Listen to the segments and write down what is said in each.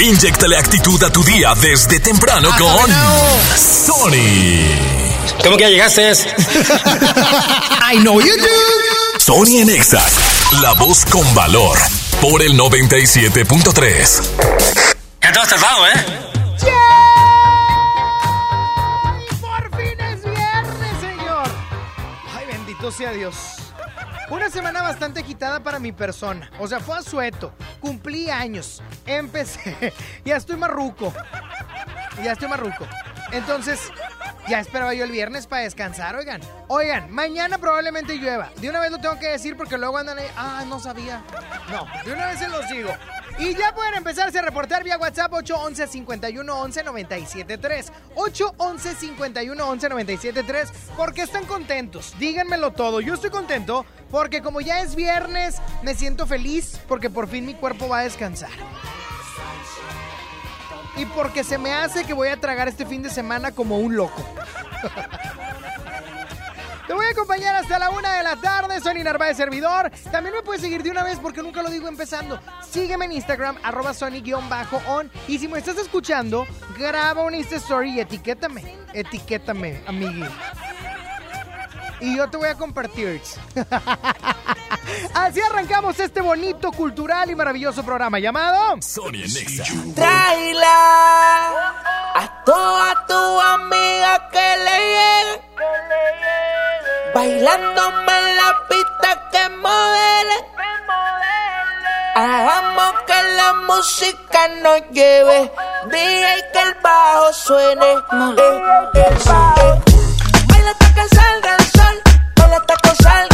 Inyectale actitud a tu día desde temprano con Sony. ¿Cómo que ya llegaste? I know you do. Sony en Exas, la voz con valor. Por el 97.3. Entonces vamos, ¿eh? Por fin es viernes, señor. Ay, bendito sea Dios. Una semana bastante agitada para mi persona. O sea, fue a sueto. Cumplí años. Empecé. Ya estoy marruco. Ya estoy marruco. Entonces, ya esperaba yo el viernes para descansar, oigan. Oigan, mañana probablemente llueva. De una vez lo tengo que decir porque luego andan ahí. Ah, no sabía. No, de una vez se los digo. Y ya pueden empezarse a reportar vía WhatsApp 811 51 11 973 811 51 11 973 porque están contentos. Díganmelo todo. Yo estoy contento porque como ya es viernes, me siento feliz porque por fin mi cuerpo va a descansar. Y porque se me hace que voy a tragar este fin de semana como un loco. Te voy a acompañar hasta la una de la tarde. Soy Narváez Servidor. También me puedes seguir de una vez porque nunca lo digo empezando. Sígueme en Instagram, arroba Sony-on. Y si me estás escuchando, graba un Insta Story y etiquétame. Etiquétame, amigui. Y yo te voy a compartir. Así arrancamos este bonito, cultural y maravilloso programa llamado Sony en Exa. Traila a toda tu amiga que le llegue. Bailándome en la pista que modele. Hagamos que la música nos lleve. DJ que el bajo suene. Eh, eh, eh. Baila hasta que salga el sol. Baila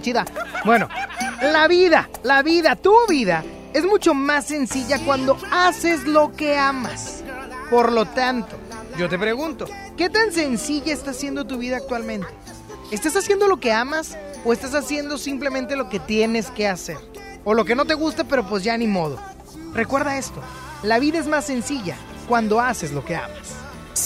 chida. Bueno, la vida, la vida, tu vida, es mucho más sencilla cuando haces lo que amas. Por lo tanto, yo te pregunto, ¿qué tan sencilla está siendo tu vida actualmente? ¿Estás haciendo lo que amas o estás haciendo simplemente lo que tienes que hacer? O lo que no te gusta, pero pues ya ni modo. Recuerda esto, la vida es más sencilla cuando haces lo que amas.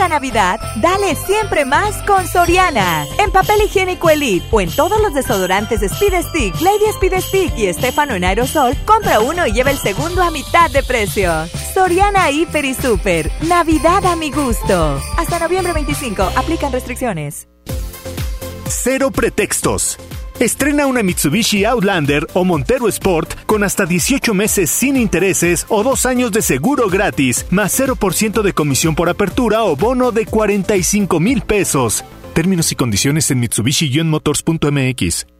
Esta Navidad, dale siempre más con Soriana. En papel higiénico Elite o en todos los desodorantes Speed Stick, Lady Speed Stick y Estefano en aerosol, compra uno y lleva el segundo a mitad de precio. Soriana Hiper y Super. Navidad a mi gusto. Hasta noviembre 25. Aplican restricciones. Cero pretextos. Estrena una Mitsubishi Outlander o Montero Sport con hasta 18 meses sin intereses o dos años de seguro gratis, más 0% de comisión por apertura o bono de 45 mil pesos. Términos y condiciones en Mitsubishi-motors.mx.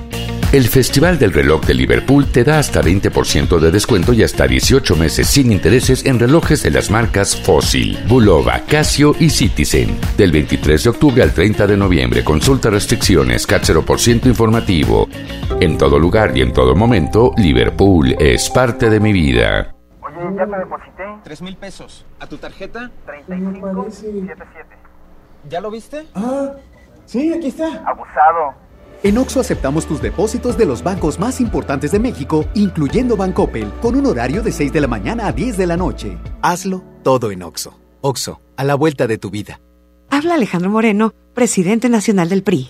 El Festival del Reloj de Liverpool te da hasta 20% de descuento y hasta 18 meses sin intereses en relojes de las marcas Fossil, Bulova, Casio y Citizen. Del 23 de octubre al 30 de noviembre, consulta restricciones, CAT 0% informativo. En todo lugar y en todo momento, Liverpool es parte de mi vida. Oye, ya te deposité. Tres mil pesos. ¿A tu tarjeta? 3577. ¿Ya lo viste? Ah, sí, aquí está. Abusado. En Oxo aceptamos tus depósitos de los bancos más importantes de México, incluyendo Bancoppel, con un horario de 6 de la mañana a 10 de la noche. Hazlo todo en Oxo. Oxo, a la vuelta de tu vida. Habla Alejandro Moreno, presidente nacional del PRI.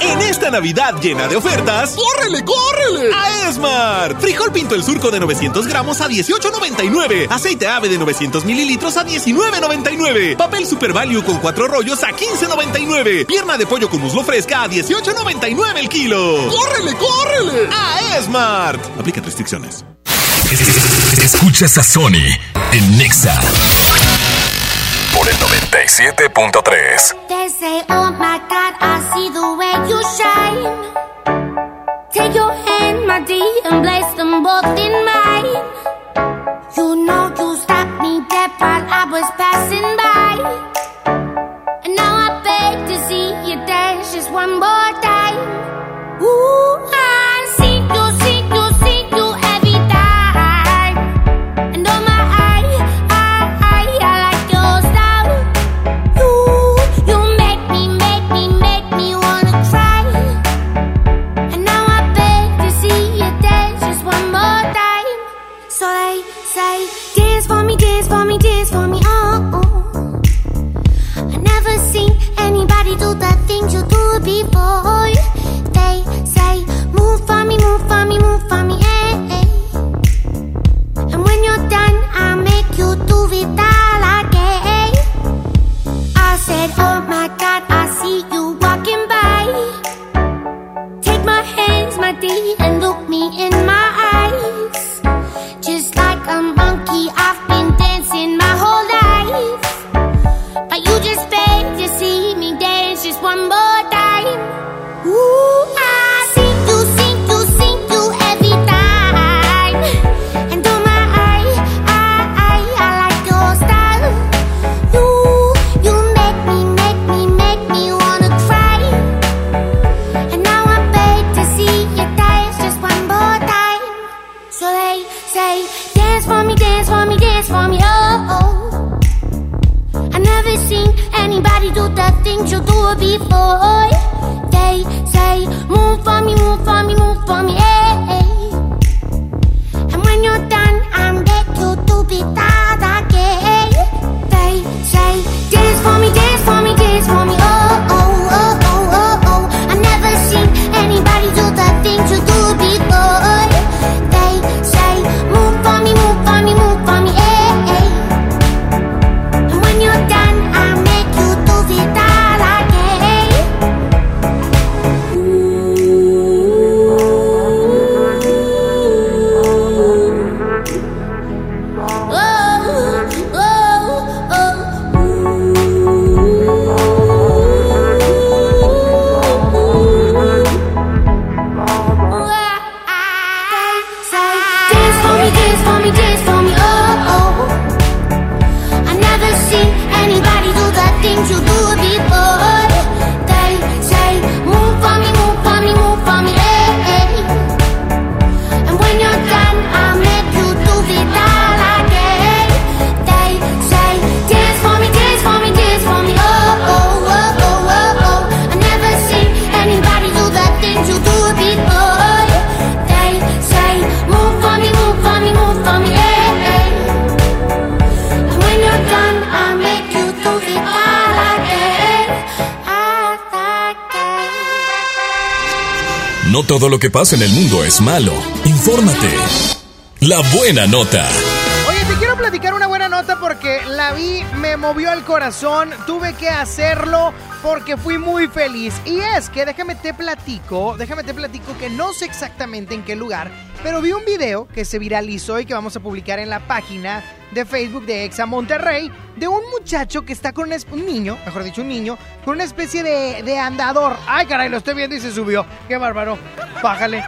En esta Navidad llena de ofertas, ¡córrele, córrele! A Esmart. Frijol pinto el surco de 900 gramos a 18.99. Aceite ave de 900 mililitros a 19.99. Papel Super Value con cuatro rollos a 15.99. Pierna de pollo con muslo fresca a 18.99 el kilo. ¡Córrele, córrele! A Esmart. Aplica restricciones. Escuchas a Sony en Nexa por el 97.3. They say, oh my God, I see the way you shine. Take your hand, my dear, and place them both in mine. You know you stopped me dead while I was passing by. And now I beg to see you dance just one more dear, and look me in my eyes. Just like a No todo lo que pasa en el mundo es malo. Infórmate. La buena nota. Platicar una buena nota porque la vi, me movió el corazón, tuve que hacerlo porque fui muy feliz. Y es que déjame te platico, déjame te platico que no sé exactamente en qué lugar, pero vi un video que se viralizó y que vamos a publicar en la página de Facebook de Exa Monterrey de un muchacho que está con un, un niño, mejor dicho, un niño, con una especie de, de andador. Ay, caray, lo estoy viendo y se subió. Qué bárbaro. Bájale.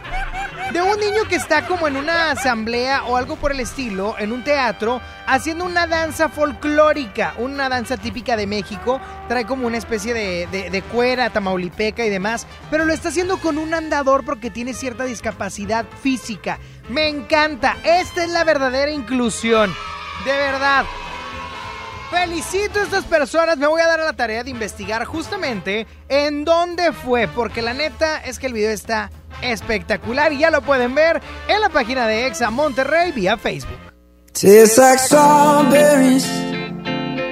De un niño que está como en una asamblea o algo por el estilo, en un teatro, haciendo una danza folclórica, una danza típica de México. Trae como una especie de, cuera tamaulipeca y demás, pero lo está haciendo con un andador porque tiene cierta discapacidad física. Me encanta, esta es la verdadera inclusión. De verdad. Felicito a estas personas, me voy a dar a la tarea de investigar justamente en dónde fue, porque la neta es que el video está espectacular y ya lo pueden ver en la página de Exa Monterrey vía Facebook. Tastes like strawberries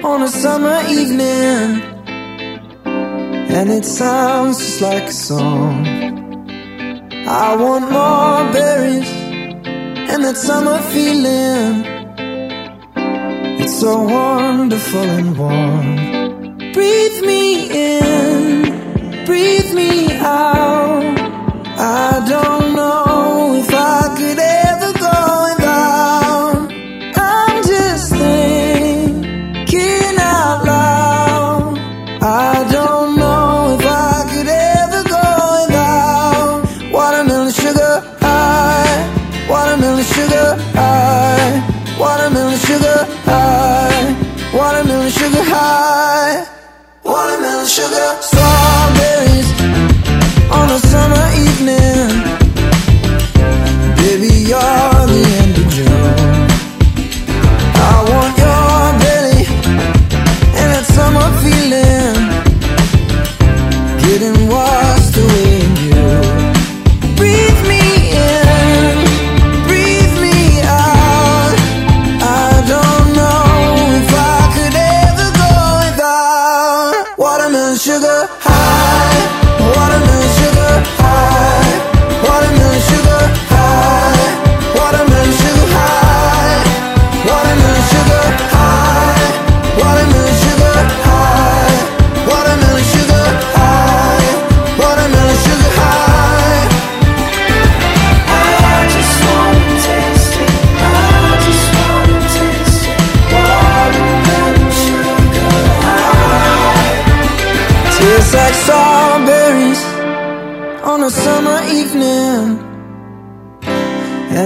on a summer evening, and it sounds just like a song. I want more berries and that summer feeling. It's so wonderful and warm. Breathe me in, breathe me out. I don't know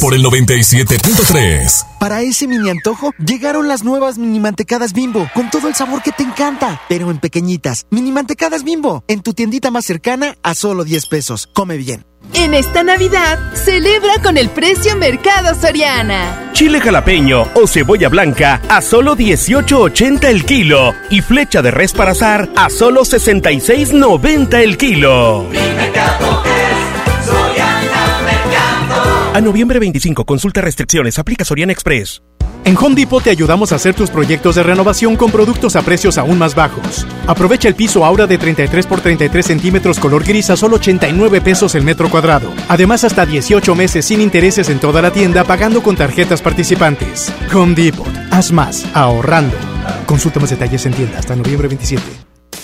por el 97.3. Para ese mini antojo llegaron las nuevas mini mantecadas bimbo con todo el sabor que te encanta, pero en pequeñitas. Mini mantecadas bimbo en tu tiendita más cercana a solo 10 pesos. Come bien. En esta Navidad, celebra con el precio Mercado Soriana. Chile jalapeño o cebolla blanca a solo 18.80 el kilo y flecha de res para asar a solo 66.90 el kilo. A noviembre 25, consulta restricciones, aplica Soriana Express. En Home Depot te ayudamos a hacer tus proyectos de renovación con productos a precios aún más bajos. Aprovecha el piso Aura de 33 por 33 centímetros color gris a solo 89 pesos el metro cuadrado. Además, hasta 18 meses sin intereses en toda la tienda pagando con tarjetas participantes. Home Depot. Haz más ahorrando. Consulta más detalles en tienda hasta noviembre 27.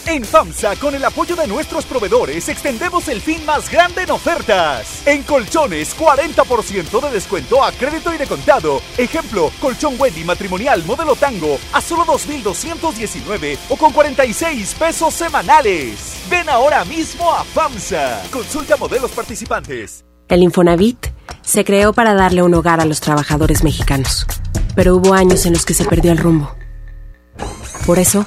En FAMSA, con el apoyo de nuestros proveedores, extendemos el fin más grande en ofertas. En colchones, 40% de descuento a crédito y de contado. Ejemplo, colchón Wendy matrimonial modelo tango a solo 2,219 o con 46 pesos semanales. Ven ahora mismo a FAMSA. Consulta modelos participantes. El Infonavit se creó para darle un hogar a los trabajadores mexicanos, pero hubo años en los que se perdió el rumbo. Por eso,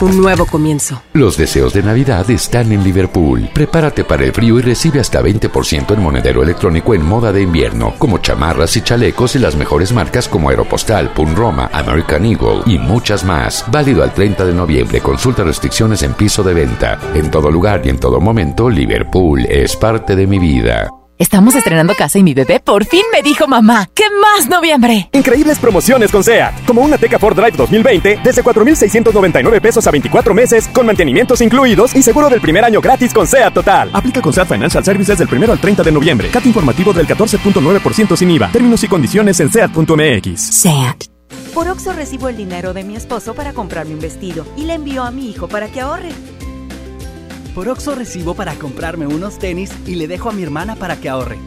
un nuevo comienzo. Los deseos de Navidad están en Liverpool. Prepárate para el frío y recibe hasta 20% en monedero electrónico en moda de invierno, como chamarras y chalecos y las mejores marcas como Aeropostal, Pun Roma, American Eagle y muchas más. Válido al 30 de noviembre. Consulta restricciones en piso de venta. En todo lugar y en todo momento, Liverpool es parte de mi vida. Estamos estrenando casa y mi bebé por fin me dijo mamá. ¿Qué más noviembre? Increíbles promociones con SEAT. Como una Teca Ford Drive 2020 desde 4,699 pesos a 24 meses con mantenimientos incluidos y seguro del primer año gratis con SEAT Total. Aplica con SEAT Financial Services del 1 al 30 de noviembre. CAT informativo del 14.9% sin IVA. Términos y condiciones en SEAT.mx. SEAT. Por Oxo recibo el dinero de mi esposo para comprarme un vestido y le envío a mi hijo para que ahorre. Por Oxo recibo para comprarme unos tenis y le dejo a mi hermana para que ahorre.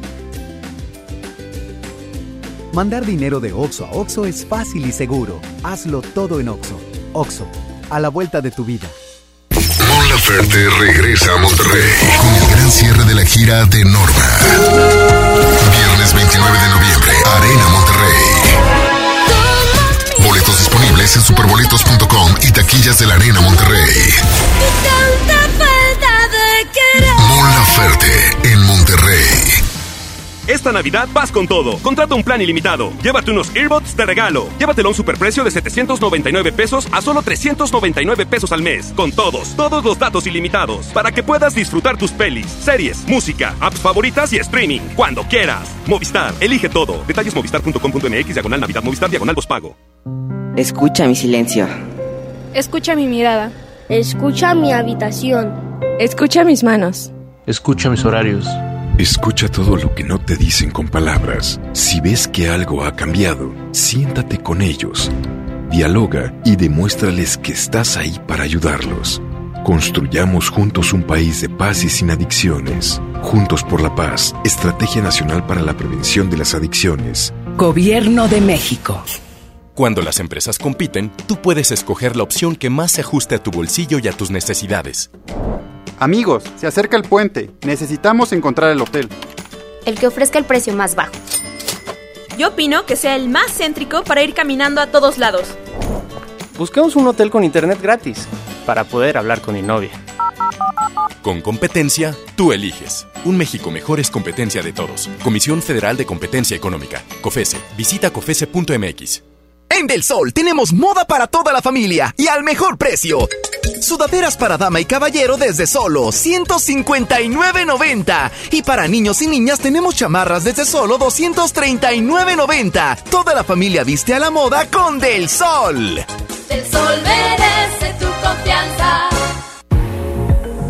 Mandar dinero de Oxo a Oxo es fácil y seguro. Hazlo todo en Oxo. Oxo, a la vuelta de tu vida. Mon Laferte regresa a Monterrey con el gran cierre de la gira de Norma. Viernes 29 de noviembre, Arena Monterrey. Boletos disponibles en superboletos.com y taquillas de la Arena Monterrey. Laferte en Monterrey. Esta Navidad vas con todo. Contrata un plan ilimitado. Llévate unos earbuds de regalo. Llévatelo a un superprecio de 799 pesos a solo 399 pesos al mes. Con todos, todos los datos ilimitados. Para que puedas disfrutar tus pelis, series, música, apps favoritas y streaming. Cuando quieras. Movistar, elige todo. Detalles movistar.com.mx, diagonal Navidad, Movistar, diagonal pago. Escucha mi silencio. Escucha mi mirada. Escucha mi habitación. Escucha mis manos. Escucha mis horarios. Escucha todo lo que no te dicen con palabras. Si ves que algo ha cambiado, siéntate con ellos. Dialoga y demuéstrales que estás ahí para ayudarlos. Construyamos juntos un país de paz y sin adicciones. Juntos por la paz, Estrategia Nacional para la Prevención de las Adicciones. Gobierno de México. Cuando las empresas compiten, tú puedes escoger la opción que más se ajuste a tu bolsillo y a tus necesidades. Amigos, se acerca el puente. Necesitamos encontrar el hotel. El que ofrezca el precio más bajo. Yo opino que sea el más céntrico para ir caminando a todos lados. Busquemos un hotel con internet gratis para poder hablar con mi novia. Con competencia, tú eliges. Un México mejor es competencia de todos. Comisión Federal de Competencia Económica. COFESE. Visita COFESE.mx. En Del Sol tenemos moda para toda la familia y al mejor precio. Sudaderas para dama y caballero desde solo 159.90. Y para niños y niñas tenemos chamarras desde solo 239.90. Toda la familia viste a la moda con Del Sol. Del Sol merece tu confianza.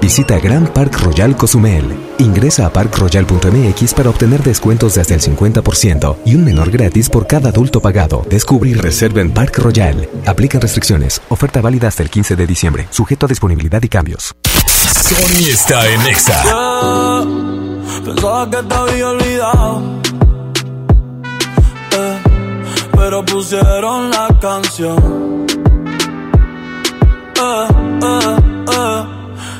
Visita Grand Park Royal Cozumel. Ingresa a parkroyal.mx para obtener descuentos de hasta el 50% y un menor gratis por cada adulto pagado. Descubre y reserva en Park Royal. Aplican restricciones. Oferta válida hasta el 15 de diciembre. Sujeto a disponibilidad y cambios. Sony está en Exa. Pensaba que te había olvidado. eh, pero pusieron la canción. Eh, eh,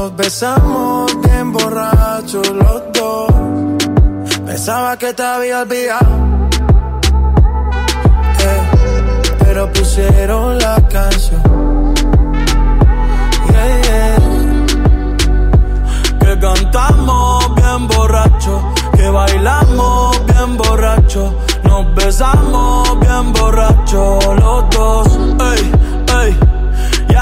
nos besamos bien borrachos los dos. Pensaba que te había olvidado, eh, pero pusieron la canción. Yeah. Que cantamos bien borracho, que bailamos bien borracho, nos besamos bien borracho los dos. Ey, ey.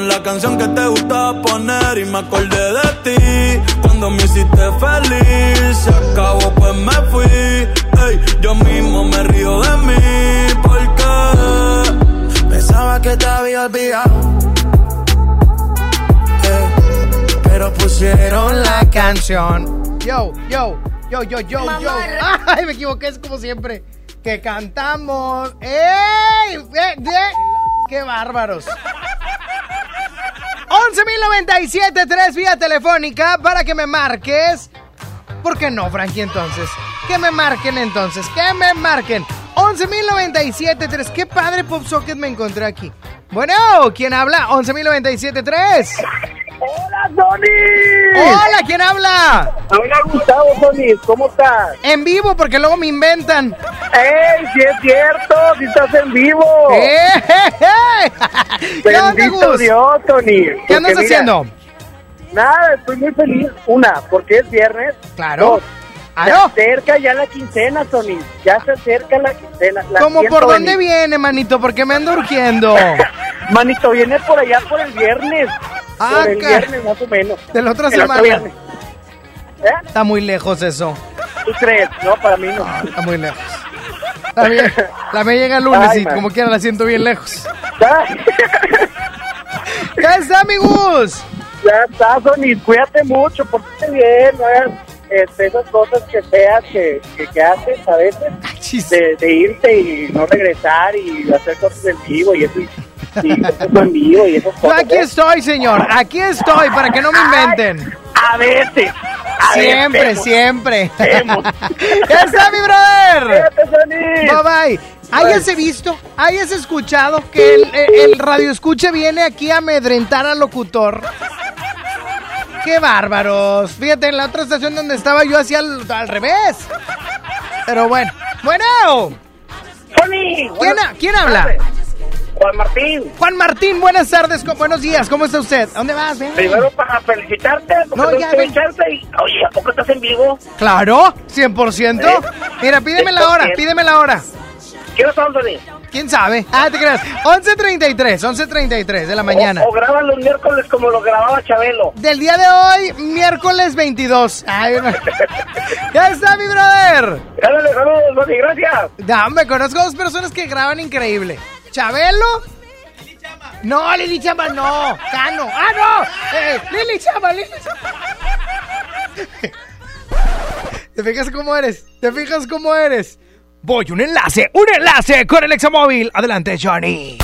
la canción que te gustaba poner y me acordé de ti cuando me hiciste feliz. Se acabó, pues me fui. Ey, yo mismo me río de mí porque Pensaba que te había olvidado. Eh, pero pusieron la canción. Yo, yo, yo, yo, yo, yo. Ay, me equivoqué, es como siempre. Que cantamos. ¡Ey! ¡Eh, eh! ¡Qué bárbaros! 11.097.3 vía telefónica para que me marques. ¿Por qué no, Frankie, entonces? Que me marquen entonces, que me marquen. 11.097.3. Qué padre Pop Socket me encontré aquí. Bueno, ¿quién habla? 11.097.3. ¡Hola, Tony! Hola, ¿quién habla? Hola, Gustavo, Tony. ¿Cómo estás? En vivo, porque luego me inventan. ¡Ey, sí es cierto! ¡Sí estás en vivo! ¡Eh, eh, eh! ¿Qué onda, Gus? Dios, Tony. ¿Qué andas mira, haciendo? Nada, estoy muy feliz. Una, porque es viernes. Claro. Dos, Claro. Se acerca ya la quincena, Tony. Ya se acerca la quincena. La ¿Cómo por dónde venir. viene, manito? Porque me ando urgiendo. Manito, viene por allá por el viernes. Ah, por el viernes, más o menos. De la otra El otro semana. viernes. Está muy lejos eso. ¿Tú crees? No, para mí no. Está muy lejos. La mía, la mía llega el lunes Ay, y man. como quiera la siento bien lejos. ¿Qué está, amigos? Ya está, Sony, cuídate mucho, pórtate bien, no este, esas cosas que feas que, que, que haces a veces, de, de irte y no regresar y hacer cosas en vivo y eso, y, en vivo y esas Yo cosas. aquí ¿eh? estoy, señor. Aquí estoy para que no me inventen. A veces. a Siempre, veces. siempre. Vemos. ¿Qué está, mi brother? Bye bye. ¿Hayas visto, hayas escuchado que el, el- el radio escuche viene aquí a amedrentar al locutor? ¡Qué bárbaros! Fíjate, en la otra estación donde estaba yo hacía al, al revés. Pero bueno. Bueno. Sony. ¿Quién, ha- quién habla? Juan Martín. Juan Martín, buenas tardes, buenos días, ¿cómo está usted? ¿A dónde vas? Ven. Primero para felicitarte, porque No, ya, ven. y, oye, ¿a poco estás en vivo? Claro, 100%. Mira, pídeme la hora, 100%. pídeme la hora. ¿Qué hora Sony? ¿Quién sabe? Ah, te creas. 11.33, 11.33 de la mañana. O, o graban los miércoles como lo grababa Chabelo. Del día de hoy, miércoles 22. Ay, no. ya está, mi brother. Dale, saludos, Sony, gracias. Ya, me conozco dos personas que graban increíble. ¿Chabelo? No, Lili Chamba, no. Cano. ¡Ah, no! Eh, Lili Chamba, Lili ¿Te fijas cómo eres? ¿Te fijas cómo eres? Voy, un enlace, un enlace con el examóvil. Adelante, Johnny.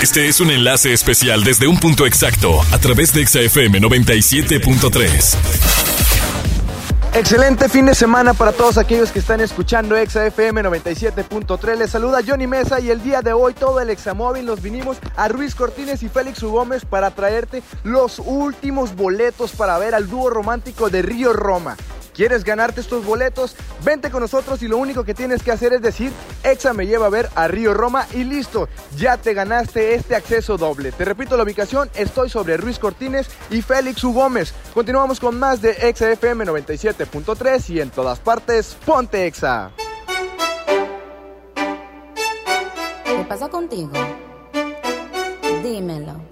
Este es un enlace especial desde un punto exacto a través de ExaFM 97.3. Excelente fin de semana para todos aquellos que están escuchando Exa FM 97.3. Les saluda Johnny Mesa y el día de hoy todo el Examóvil nos vinimos a Ruiz Cortines y Félix U. Gómez para traerte los últimos boletos para ver al dúo romántico de Río Roma. ¿Quieres ganarte estos boletos? Vente con nosotros y lo único que tienes que hacer es decir, Exa me lleva a ver a Río Roma y listo, ya te ganaste este acceso doble. Te repito la ubicación, estoy sobre Ruiz Cortines y Félix U. Gómez. Continuamos con más de Exa FM 97.3 y en todas partes, ponte Exa. ¿Qué pasa contigo? Dímelo.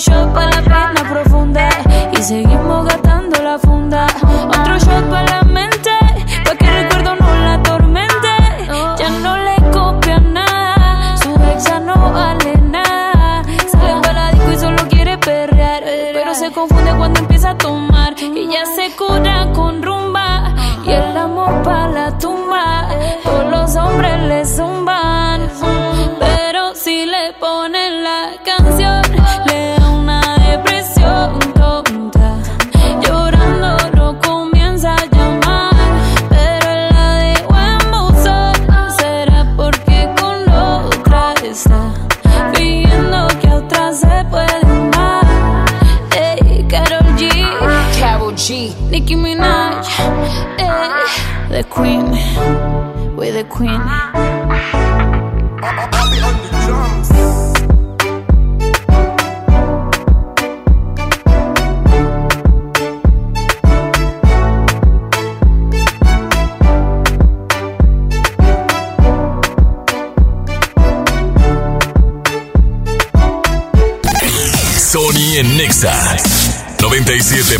shot para la pena profunda y seguimos gastando la funda. Otro shot para la mente, pa' que el recuerdo no la atormente. Ya no le copia nada, su ex ya no vale nada. Sale para disco y solo quiere perrear, pero se confunde cuando empieza a tomar. Y ya se cura con rumba y el amor para la tumba. Todos los hombres le zumban, Karol G, Nicki Minaj, ey, the Queen, we the Queen. Sony en Nexa 97.3.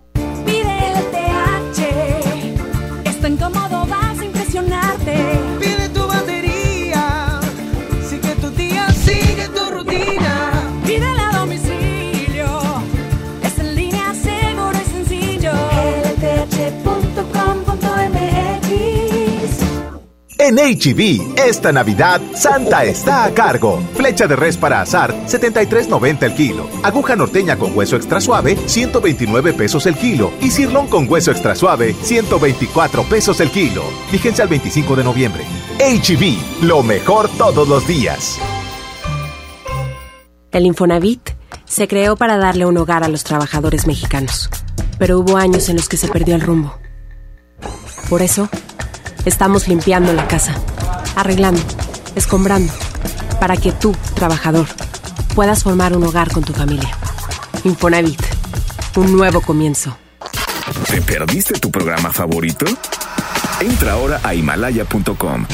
En HEB, esta Navidad Santa está a cargo. Flecha de res para azar, 73.90 el kilo. Aguja norteña con hueso extra suave, 129 pesos el kilo. Y cirlón con hueso extra suave, 124 pesos el kilo. Fíjense al 25 de noviembre. HEB, lo mejor todos los días. El Infonavit se creó para darle un hogar a los trabajadores mexicanos, pero hubo años en los que se perdió el rumbo. Por eso, estamos limpiando la casa, arreglando, escombrando, para que tú, trabajador, puedas formar un hogar con tu familia. Infonavit, un nuevo comienzo. ¿Te perdiste tu programa favorito? Entra ahora a himalaya.com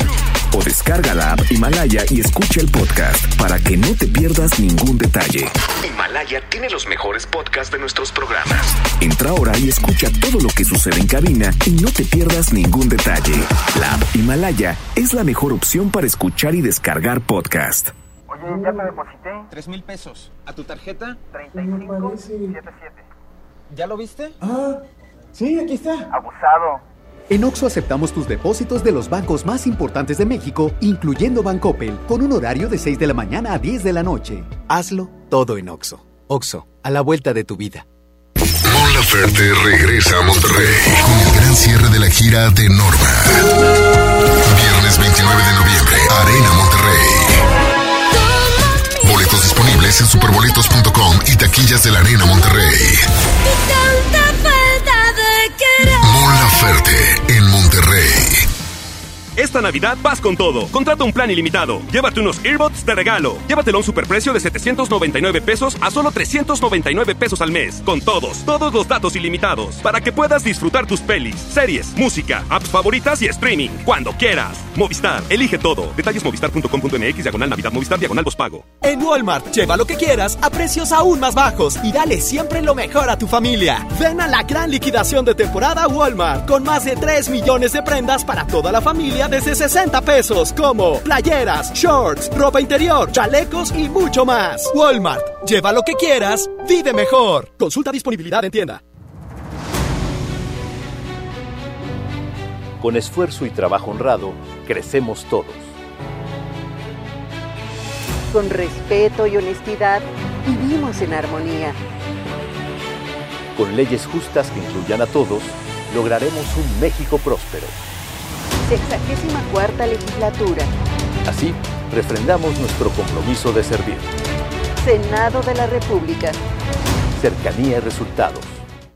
o descarga la app Himalaya y escucha el podcast para que no te pierdas ningún detalle. Himalaya tiene los mejores podcasts de nuestros programas. Entra ahora y escucha todo lo que sucede en cabina y no te pierdas ningún detalle. La app Himalaya es la mejor opción para escuchar y descargar podcast. Oye, ya te deposité. Tres mil pesos. ¿A tu tarjeta? 3577. ¿Ya lo viste? Ah, sí, aquí está. Abusado. En Oxo aceptamos tus depósitos de los bancos más importantes de México, incluyendo Bancoppel, con un horario de 6 de la mañana a 10 de la noche. Hazlo todo en Oxo. Oxo, a la vuelta de tu vida. Mon Laferte regresa a Monterrey con el gran cierre de la gira de Norma. Viernes 29 de noviembre, Arena Monterrey. Boletos disponibles en superboletos.com y taquillas de la Arena Monterrey. Mon Laferte en Monterrey. Esta Navidad vas con todo. Contrata un plan ilimitado. Llévate unos earbuds de regalo. Llévatelo a un superprecio de 799 pesos a solo 399 pesos al mes. Con todos, todos los datos ilimitados. Para que puedas disfrutar tus pelis, series, música, apps favoritas y streaming. Cuando quieras. Movistar, elige todo. Detalles movistar.com.mx, diagonal Navidad, Movistar, diagonal pago. En Walmart, lleva lo que quieras a precios aún más bajos y dale siempre lo mejor a tu familia. Ven a la gran liquidación de temporada Walmart con más de 3 millones de prendas para toda la familia desde 60 pesos, como playeras, shorts, ropa interior, chalecos y mucho más. Walmart, lleva lo que quieras, vive mejor. Consulta disponibilidad en tienda. Con esfuerzo y trabajo honrado, crecemos todos. Con respeto y honestidad, vivimos en armonía. Con leyes justas que incluyan a todos, lograremos un México próspero. Sexagésima cuarta legislatura. Así, refrendamos nuestro compromiso de servir. Senado de la República. Cercanía y resultados.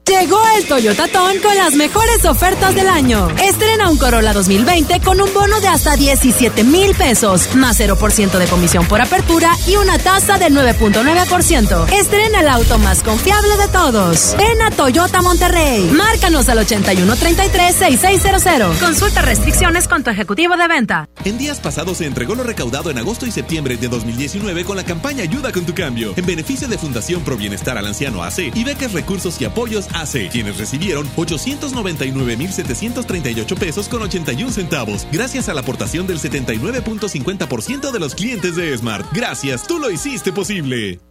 Llegó el Toyota Ton con las mejores ofertas del año. Estrena un Corolla 2020 con un bono de hasta 17 mil pesos, más 0% de comisión por apertura y una tasa del 9.9%. Estrena el auto más confiable de todos. Ven a Toyota Monterrey. Márcanos al 8133-6600. Consulta restricciones con tu ejecutivo de venta. En días pasados se entregó lo recaudado en agosto y septiembre de 2019 con la campaña Ayuda con tu cambio, en beneficio de Fundación Pro Bienestar al Anciano AC y becas, recursos y apoyos AC, quienes recibieron 899.738 pesos con 81 centavos, gracias a la aportación del 79.50% de los clientes de Smart. Gracias, tú lo hiciste posible.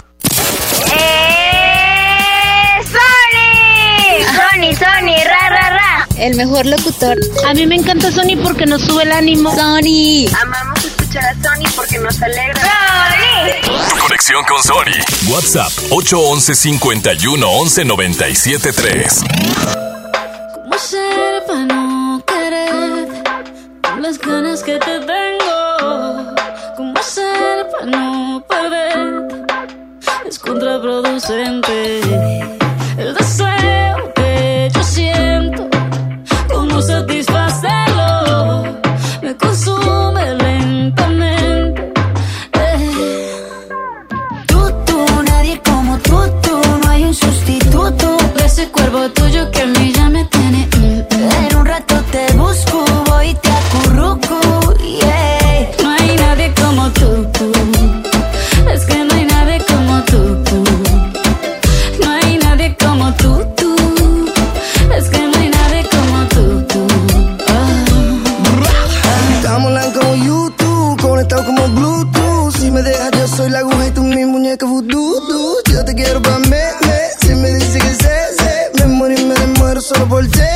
El mejor locutor. A mí me encanta Sony porque nos sube el ánimo. Sony. Amamos escuchar a Sony porque nos alegra. ¡Sony! Conexión con Sony. WhatsApp 811 51 11 97 3. ¿Cómo hacer para no querer con las ganas que te tengo? ¿Cómo hacer para no perder? Es contraproducente el deseo solo por ti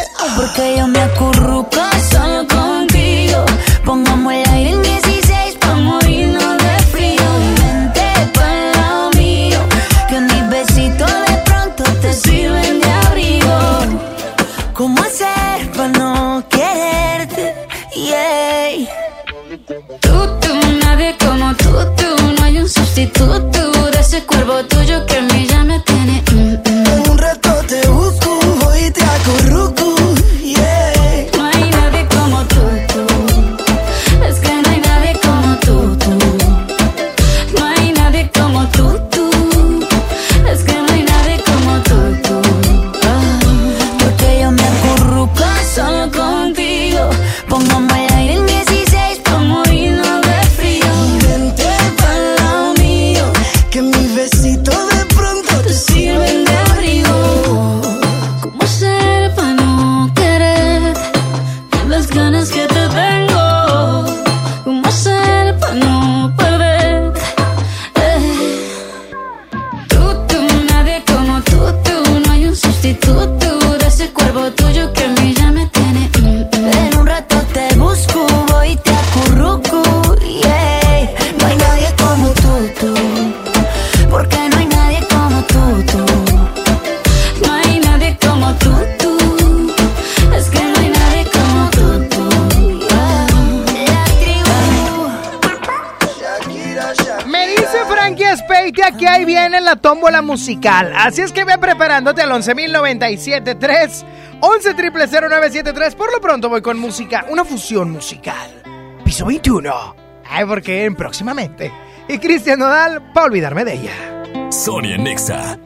Así es que ve preparándote al 11.097.3, 11.000.973. Por lo pronto voy con música, una fusión musical. Piso 21. Ay, porque en próximamente. Y Cristian Nodal, para olvidarme de ella. Sonia Nexa.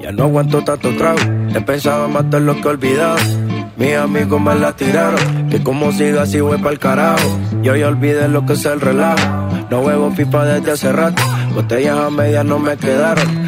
Ya no aguanto tanto trago. He pensado matar lo que he olvidado. Mis amigos me la tiraron. Que como siga así voy pa'l carajo. Yo ya olvidé lo que es el relajo. No huevo pipa desde hace rato. Botellas a medias no me quedaron.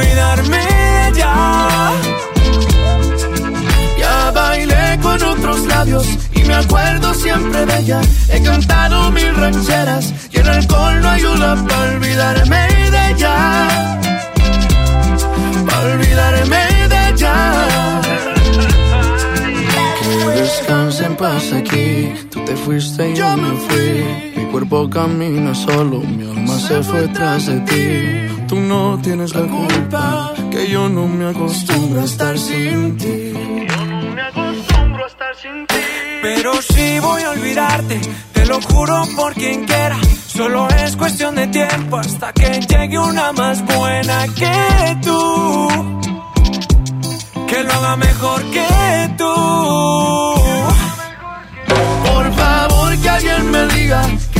Olvidarme ella. Ya bailé con otros labios y me acuerdo siempre de ella. He cantado mil rancheras y el alcohol no ayuda para olvidarme de ella. Para olvidarme de ella. Que en paz aquí. Tú te fuiste y yo me fui. Mi cuerpo camina solo, mi alma se fue tras de ti. Tú no tienes la culpa, que yo no me acostumbro a estar sin ti. Pero sí voy a olvidarte, te lo juro por quien quiera. Solo es cuestión de tiempo hasta que llegue una más buena que tú. Que lo haga mejor que tú. Por favor que alguien me diga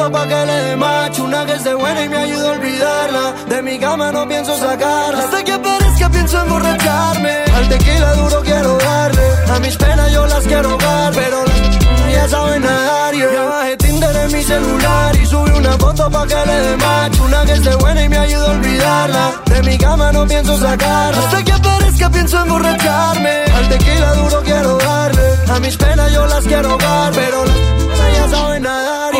Foto pa' que le dé macho Una que esté buena y me ayuda a olvidarla. De mi cama no pienso sacarla. Hasta que aparezca pienso emborracharme. Al tequila duro quiero darle. A mis penas yo las quiero dar Pero las ya saben nadar. Yeah. Ya bajé Tinder en mi celular y subí una foto pa' que le dé macho Una que esté buena y me ayuda a olvidarla. De mi cama no pienso sacarla. Hasta que aparezca pienso emborracharme. Al tequila duro quiero darle. A mis penas yo las quiero dar Pero las ya saben nadar. Por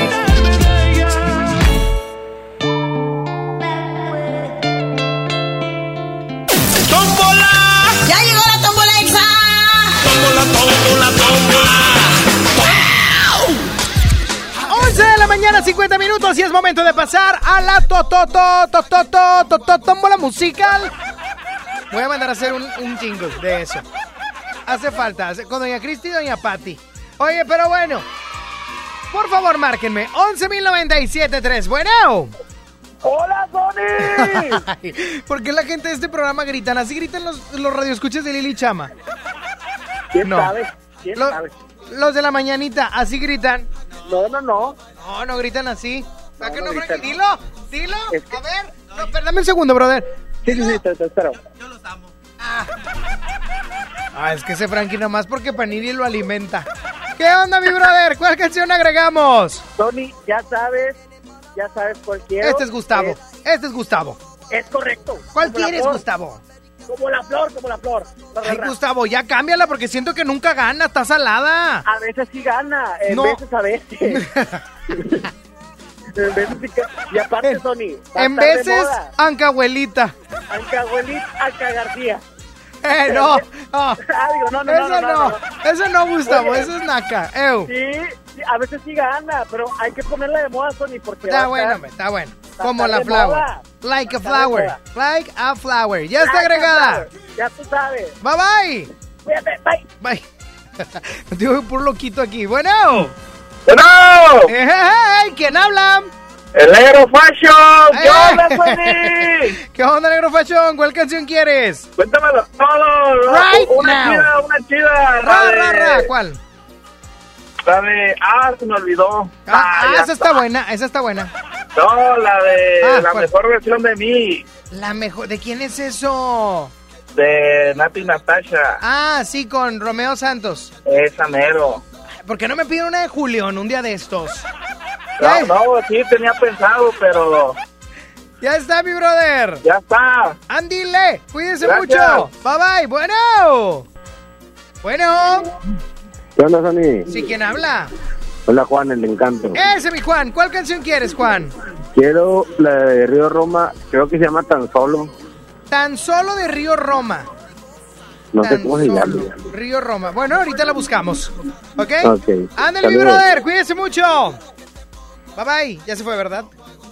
Mañana, 50 minutos y es momento de pasar a la totototototototombola musical. Voy a mandar a hacer un, un jingle de eso. Hace falta, con doña Cristi y doña Patti. Oye, pero bueno, por favor, márquenme. 11.097.3. Bueno. ¡Hola, Sony! ¿Por qué la gente de este programa gritan? Así gritan los, los radioescuchas de Lili Chama. ¿Quién No. sabe? ¿Quién Lo- sabe? Los de la mañanita, así gritan. No, no, no. No, no gritan así. ¿A qué no no, gritan. Dilo, dilo. Es que- A ver. No, pero dame un segundo, brother. Sí, sí, sí, te, te espero. Ah, es que ese Frankie nomás porque Panini lo alimenta. ¿Qué onda, mi brother? ¿Cuál canción agregamos? Tony, ya sabes, ya sabes cuál quiero. Este es Gustavo. Este es Gustavo. Es correcto. ¿Cuál flor, Gustavo? Como la flor, como la flor. Ay. Gustavo, ya cámbiala porque siento que nunca gana, está salada. A veces sí gana, en No. veces a veces. en veces sí Y aparte, a En veces, moda. Ancahuelita. Ancahuelita, Anca García. Eh, no, no. Ah, digo, no, no, eso no, no, no. Eso no, Gustavo, eso es naca. Ew. Sí, sí, a veces sí gana, pero hay que ponerla de moda, Tony, porque Está bueno, está bueno. Como la flower. moda. Like a flower. Like a flower. Ya está agregada. Ya tú sabes. Bye bye. Cuídate, bye. Bye. Digo, puro loquito aquí. Bueno. ¡Bueno! Eh, hey, ¿Quién habla? ¡El negro fashion! ¿Qué Eh. onda, Tony? ¿Qué onda, negro fachón? ¿Cuál canción quieres? Cuéntamelo todo. Right una now. chida, una chida. Ra, la ra, de- ra. ¿Cuál? La de... Ah, se me olvidó. Ah, ah, ya esa está buena, esa está buena. No, la de... Ah, la ¿cuál? mejor versión de mí. La mejor. ¿De quién es eso? De Nati Natasha. Ah, sí, con Romeo Santos. Esa mero. ¿Por qué no me piden una de Julián un día de estos? No, no, sí tenía pensado, pero... Ya está, mi brother. Ya está. Andile, cuídense Gracias. mucho. Bye bye. Bueno. Bueno. ¿Qué onda, Sony? Sí, ¿quién habla? Hola, Juan, el encanto. Ese, mi Juan. ¿Cuál canción quieres, Juan? Quiero la de Río Roma, creo que se llama Tan Solo. Tan solo de Río Roma. No sé Tan cómo se llama. Río Roma. Bueno, ahorita la buscamos. ¿Ok? Ok. Ándale, mi brother. Cuídense mucho. Bye bye. Ya se fue, ¿verdad?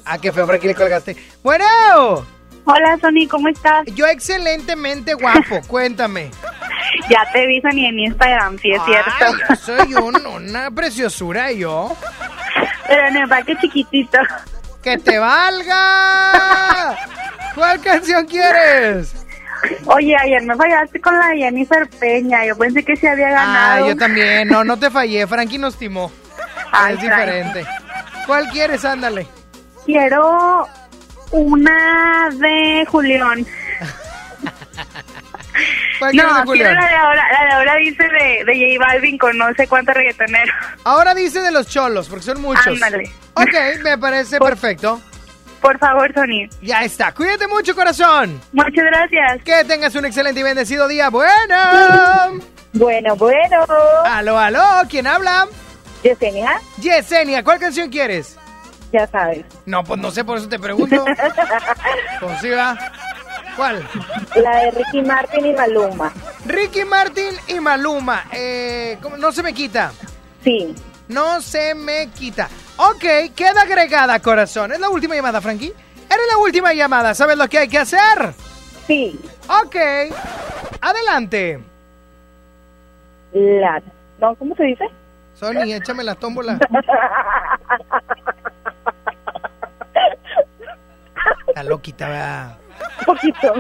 Ah, qué feo, aquí le colgaste. Bueno. Hola, Sony, ¿cómo estás? Yo excelentemente guapo. Cuéntame. Ya te vi, Sony, en Instagram, sí es Ay, cierto. yo soy un- una preciosura yo. Pero en el parque chiquitito. ¡Que te valga! ¿Cuál canción quieres? Oye, ayer me fallaste con la de Jennifer Peña. Yo pensé que se había Ah, ganado. yo también. No, no te fallé. Frankie nos timó. Ay, es diferente. ¿Cuál quieres? Ándale. Quiero una de Julián. ¿Cuál quieres de No, quiero Julián? la de ahora, la de ahora dice de, de J Balvin con no sé cuántos reggaetoneros. Ahora dice de los cholos, porque son muchos. Ándale. Ok, me parece perfecto. Por favor, Sony. Ya está. Cuídate mucho, corazón. Muchas gracias. Que tengas un excelente y bendecido día. Bueno. Bueno, bueno. Aló, aló. ¿Quién habla? Yesenia. Yesenia, ¿cuál canción quieres? Ya sabes. No, pues no sé, por eso te pregunto. Pues sí, va. ¿Cuál? La de Ricky Martin y Maluma. Ricky Martin y Maluma. Eh, ¿cómo? no se me quita. Sí. No se me quita. Ok, queda agregada, corazón. ¿Es la última llamada, Frankie? Eres la última llamada. ¿Sabes lo que hay que hacer? Sí. Ok. Adelante. La... No, ¿cómo se dice? Sony, échame la tómbola. Está loquita, ¿verdad? Un poquito.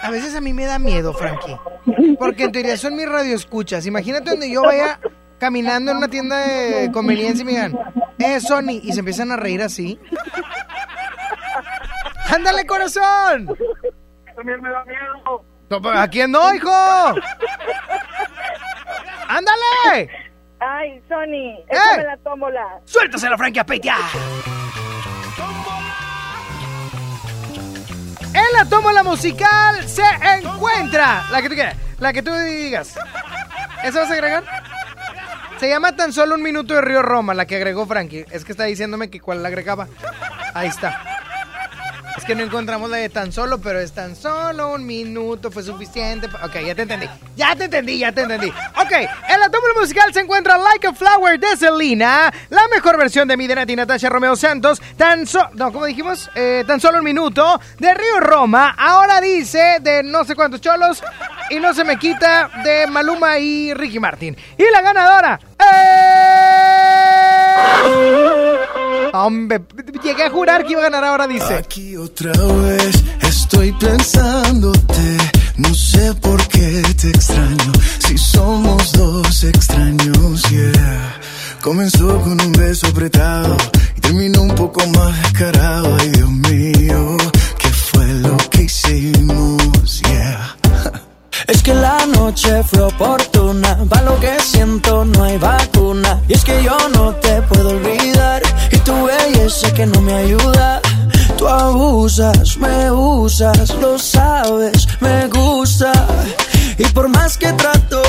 A veces a mí me da miedo, Frankie. Porque en teoría son mis radioescuchas. Imagínate donde yo vaya caminando en una tienda de conveniencia y me digan, eh, Sony, y se empiezan a reír así. ¡Ándale, corazón! También me da miedo. ¿A quién no, hijo? ¡Ándale! Ay, Sony, ¡Eh! échame la tómbola. ¡Suéltasela, Frankie Apetia! En la tómbola musical se encuentra la que tú quieras, la que tú digas. ¿Esa vas a agregar? Se llama tan solo un minuto de Río Roma, la que agregó Frankie. Es que está diciéndome que cuál la agregaba. Ahí está. Es que no encontramos la de tan solo, pero es tan solo un minuto, fue suficiente. Ok, ya te entendí. Ya te entendí, ya te entendí. Ok, en la musical se encuentra Like a Flower de Selena, la mejor versión de Midenati y Natasha Romeo Santos, tan solo, no, ¿cómo dijimos? Eh, tan solo un minuto, de Río Roma, ahora dice de no sé cuántos cholos, y no se me quita de Maluma y Ricky Martin. Y la ganadora. Hombre, llegué a jurar que iba a ganar ahora, dice. Aquí otra vez estoy pensándote. No sé por qué te extraño. Si somos dos extraños, yeah. Comenzó con un beso apretado y terminó un poco más descarado. Ay, Dios mío, ¿qué fue lo que hicimos? Yeah. Es que la noche fue oportuna, para lo que siento no hay vacuna. Y es que yo no te puedo olvidar, y tu belleza que no me ayuda. Tú abusas, me usas, lo sabes, me gusta. Y por más que trato,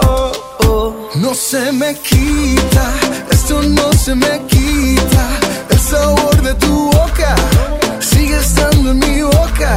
oh, oh, No se me quita, esto no se me quita. El sabor de tu boca sigue estando en mi boca.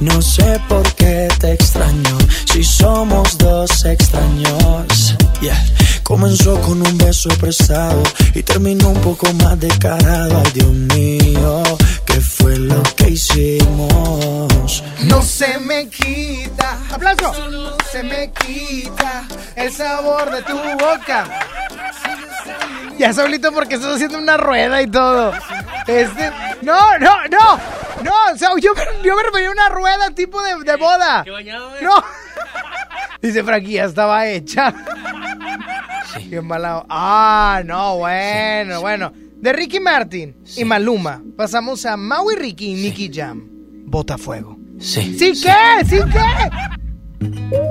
No sé por qué te extraño. Si somos dos extraños. Yeah. Comenzó con un beso prestado y terminó un poco más descarado. Ay, Dios mío, ¿qué fue lo que hicimos? No se me quita. ¡Aplauso! No se me quita el sabor de tu boca. Ya solito porque estás haciendo una rueda y todo. Este. No, no, no. No, o sea, yo, me- yo me refería a una rueda tipo de, de boda. No. Dice Frankie, ya estaba hecha. Qué mala. Ah, no, bueno, bueno. De Ricky Martin y Maluma, pasamos a Maui Ricky y Nicky Jam. Botafuego. Sí. ¿Sí qué? ¿Sí qué?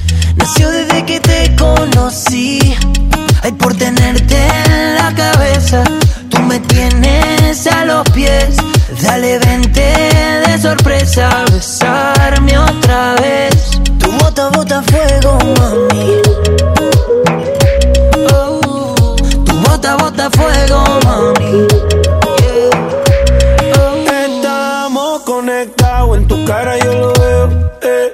Nació desde que te conocí. Ay, por tenerte en la cabeza. Tú me tienes a los pies. Dale, vente de sorpresa. Besarme otra vez. Tu bota, bota fuego, mami. Oh, tu bota, bota fuego, mami. Estamos conectados, en tu cara yo lo veo. eh,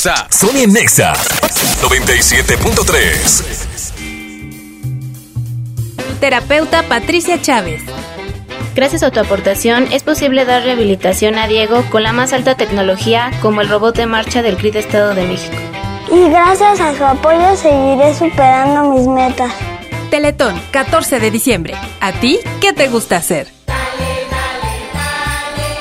WhatsApp. Sony en Nexa 97.3. Terapeuta Patricia Chávez. Gracias a tu aportación es posible dar rehabilitación a Diego con la más alta tecnología como el robot de marcha del CRIT Estado de México. Y gracias a su apoyo seguiré superando mis metas. Teletón, 14 de diciembre. ¿A ti qué te gusta hacer?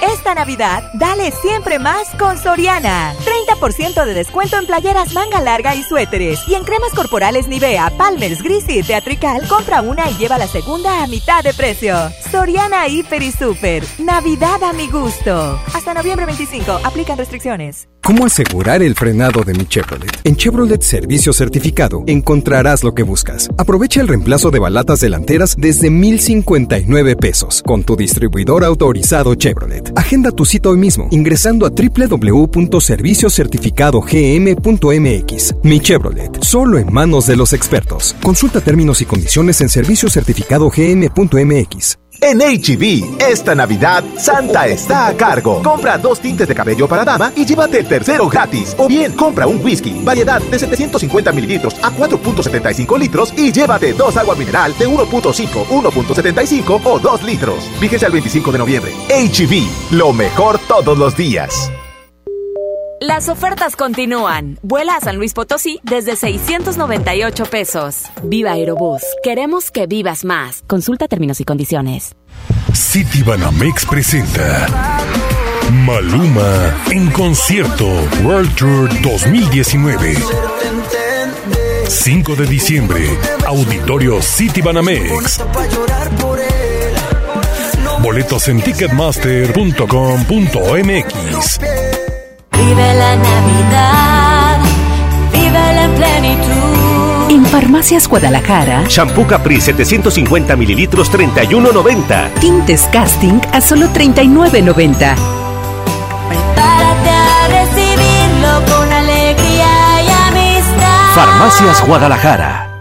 Esta Navidad, dale siempre más con Soriana. 30% de descuento en playeras manga larga y suéteres. Y en cremas corporales Nivea, Palmer's, Grisy y Teatrical, compra una y lleva la segunda a mitad de precio. Soriana Hiper y Super. Navidad a mi gusto. Hasta noviembre 25. Aplican restricciones. ¿Cómo asegurar el frenado de mi Chevrolet? En Chevrolet Servicio Certificado encontrarás lo que buscas. Aprovecha el reemplazo de balatas delanteras desde 1,059 pesos con tu distribuidor autorizado Chevrolet. Agenda tu cita hoy mismo ingresando a www.serviciocertificadogm.mx. Mi Chevrolet, solo en manos de los expertos. Consulta términos y condiciones en serviciocertificadogm.mx. En HB, esta Navidad, Santa está a cargo. Compra dos tintes de cabello para dama y llévate el tercero gratis. O bien, compra un whisky, variedad de 750 mililitros a 4.75 litros y llévate dos agua mineral de 1.5, 1.75 o 2 litros. Fíjese al 25 de noviembre. HB, lo mejor todos los días. Las ofertas continúan. Vuela a San Luis Potosí desde 698 pesos. Viva Aerobús. Queremos que vivas más. Consulta términos y condiciones. City Banamex presenta Maluma en concierto World Tour 2019. 5 de diciembre, Auditorio City Banamex. Boletos en ticketmaster.com.mx. Vive la Navidad, vive en plenitud. En Farmacias Guadalajara, Shampoo Capri 750 mililitros 31.90. tintes casting a solo 39.90. Prepárate a recibirlo con alegría y amistad. Farmacias Guadalajara.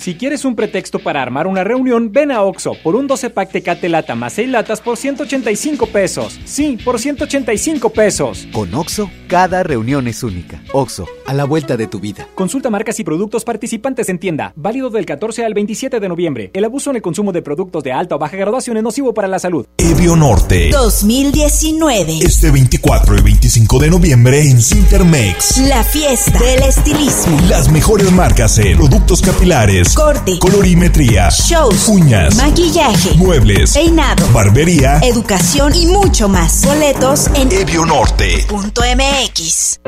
Si quieres un pretexto para armar una reunión, ven a Oxo por un 12 pack Tecate Lata más 6 latas por 185 pesos. Sí, por 185 pesos. Con Oxo, cada reunión es única. Oxo, a la vuelta de tu vida. Consulta marcas y productos participantes en tienda. Válido del 14 al 27 de noviembre. El abuso en el consumo de productos de alta o baja graduación es nocivo para la salud. Evio Norte. 2019. Este 24 y 25 de noviembre en Cintermex. La fiesta del estilismo. Las mejores marcas en productos capilares corte, colorimetría, shows, uñas, maquillaje, muebles, peinado, barbería, educación y mucho más. Boletos en evionorte.mx.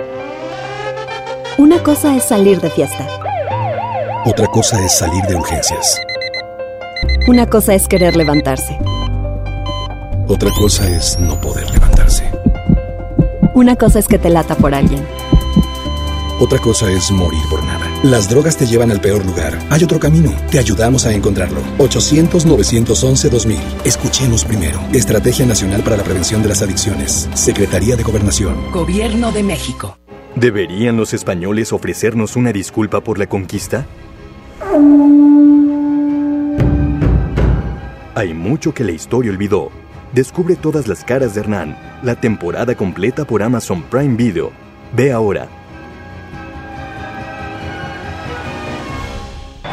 Una cosa es salir de fiesta. Otra cosa es salir de urgencias. Una cosa es querer levantarse. Otra cosa es no poder levantarse. Una cosa es que te lata por alguien. Otra cosa es morir por nada. Las drogas te llevan al peor lugar. Hay otro camino. Te ayudamos a encontrarlo. 800-911-2000. Escuchemos primero. Estrategia Nacional para la Prevención de las Adicciones. Secretaría de Gobernación. Gobierno de México. ¿Deberían los españoles ofrecernos una disculpa por la conquista? Hay mucho que la historia olvidó. Descubre todas las caras de Hernán, la temporada completa por Amazon Prime Video. Ve ahora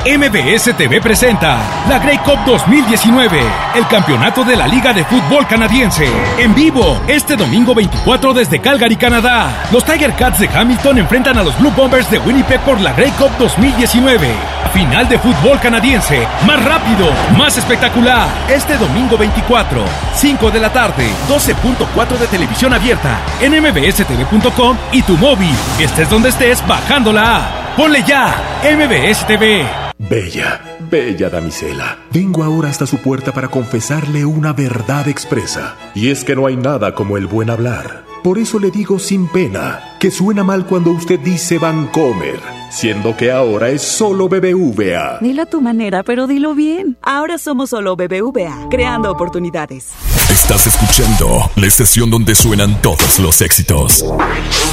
MBS TV presenta la Grey Cup 2019, el campeonato de la Liga de Fútbol Canadiense. En vivo, este domingo 24 desde Calgary, Canadá. Los Tiger Cats de Hamilton enfrentan a los Blue Bombers de Winnipeg por la Grey Cup 2019. Final de fútbol canadiense, más rápido, más espectacular. Este domingo 24, 5 de la tarde, 12.4 de televisión abierta, en mbstv.com y tu móvil. Estés donde estés, bajando la app. Ponle ya, MBS TV. Bella, bella damisela, vengo ahora hasta su puerta para confesarle una verdad expresa. Y es que no hay nada como el buen hablar. Por eso le digo sin pena que suena mal cuando usted dice Vancomer, siendo que ahora es solo BBVA. Dilo a tu manera, pero dilo bien. Ahora somos solo BBVA, creando oportunidades. Estás escuchando la estación donde suenan todos los éxitos.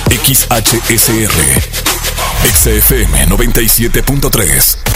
XHSR. XFM 97.3.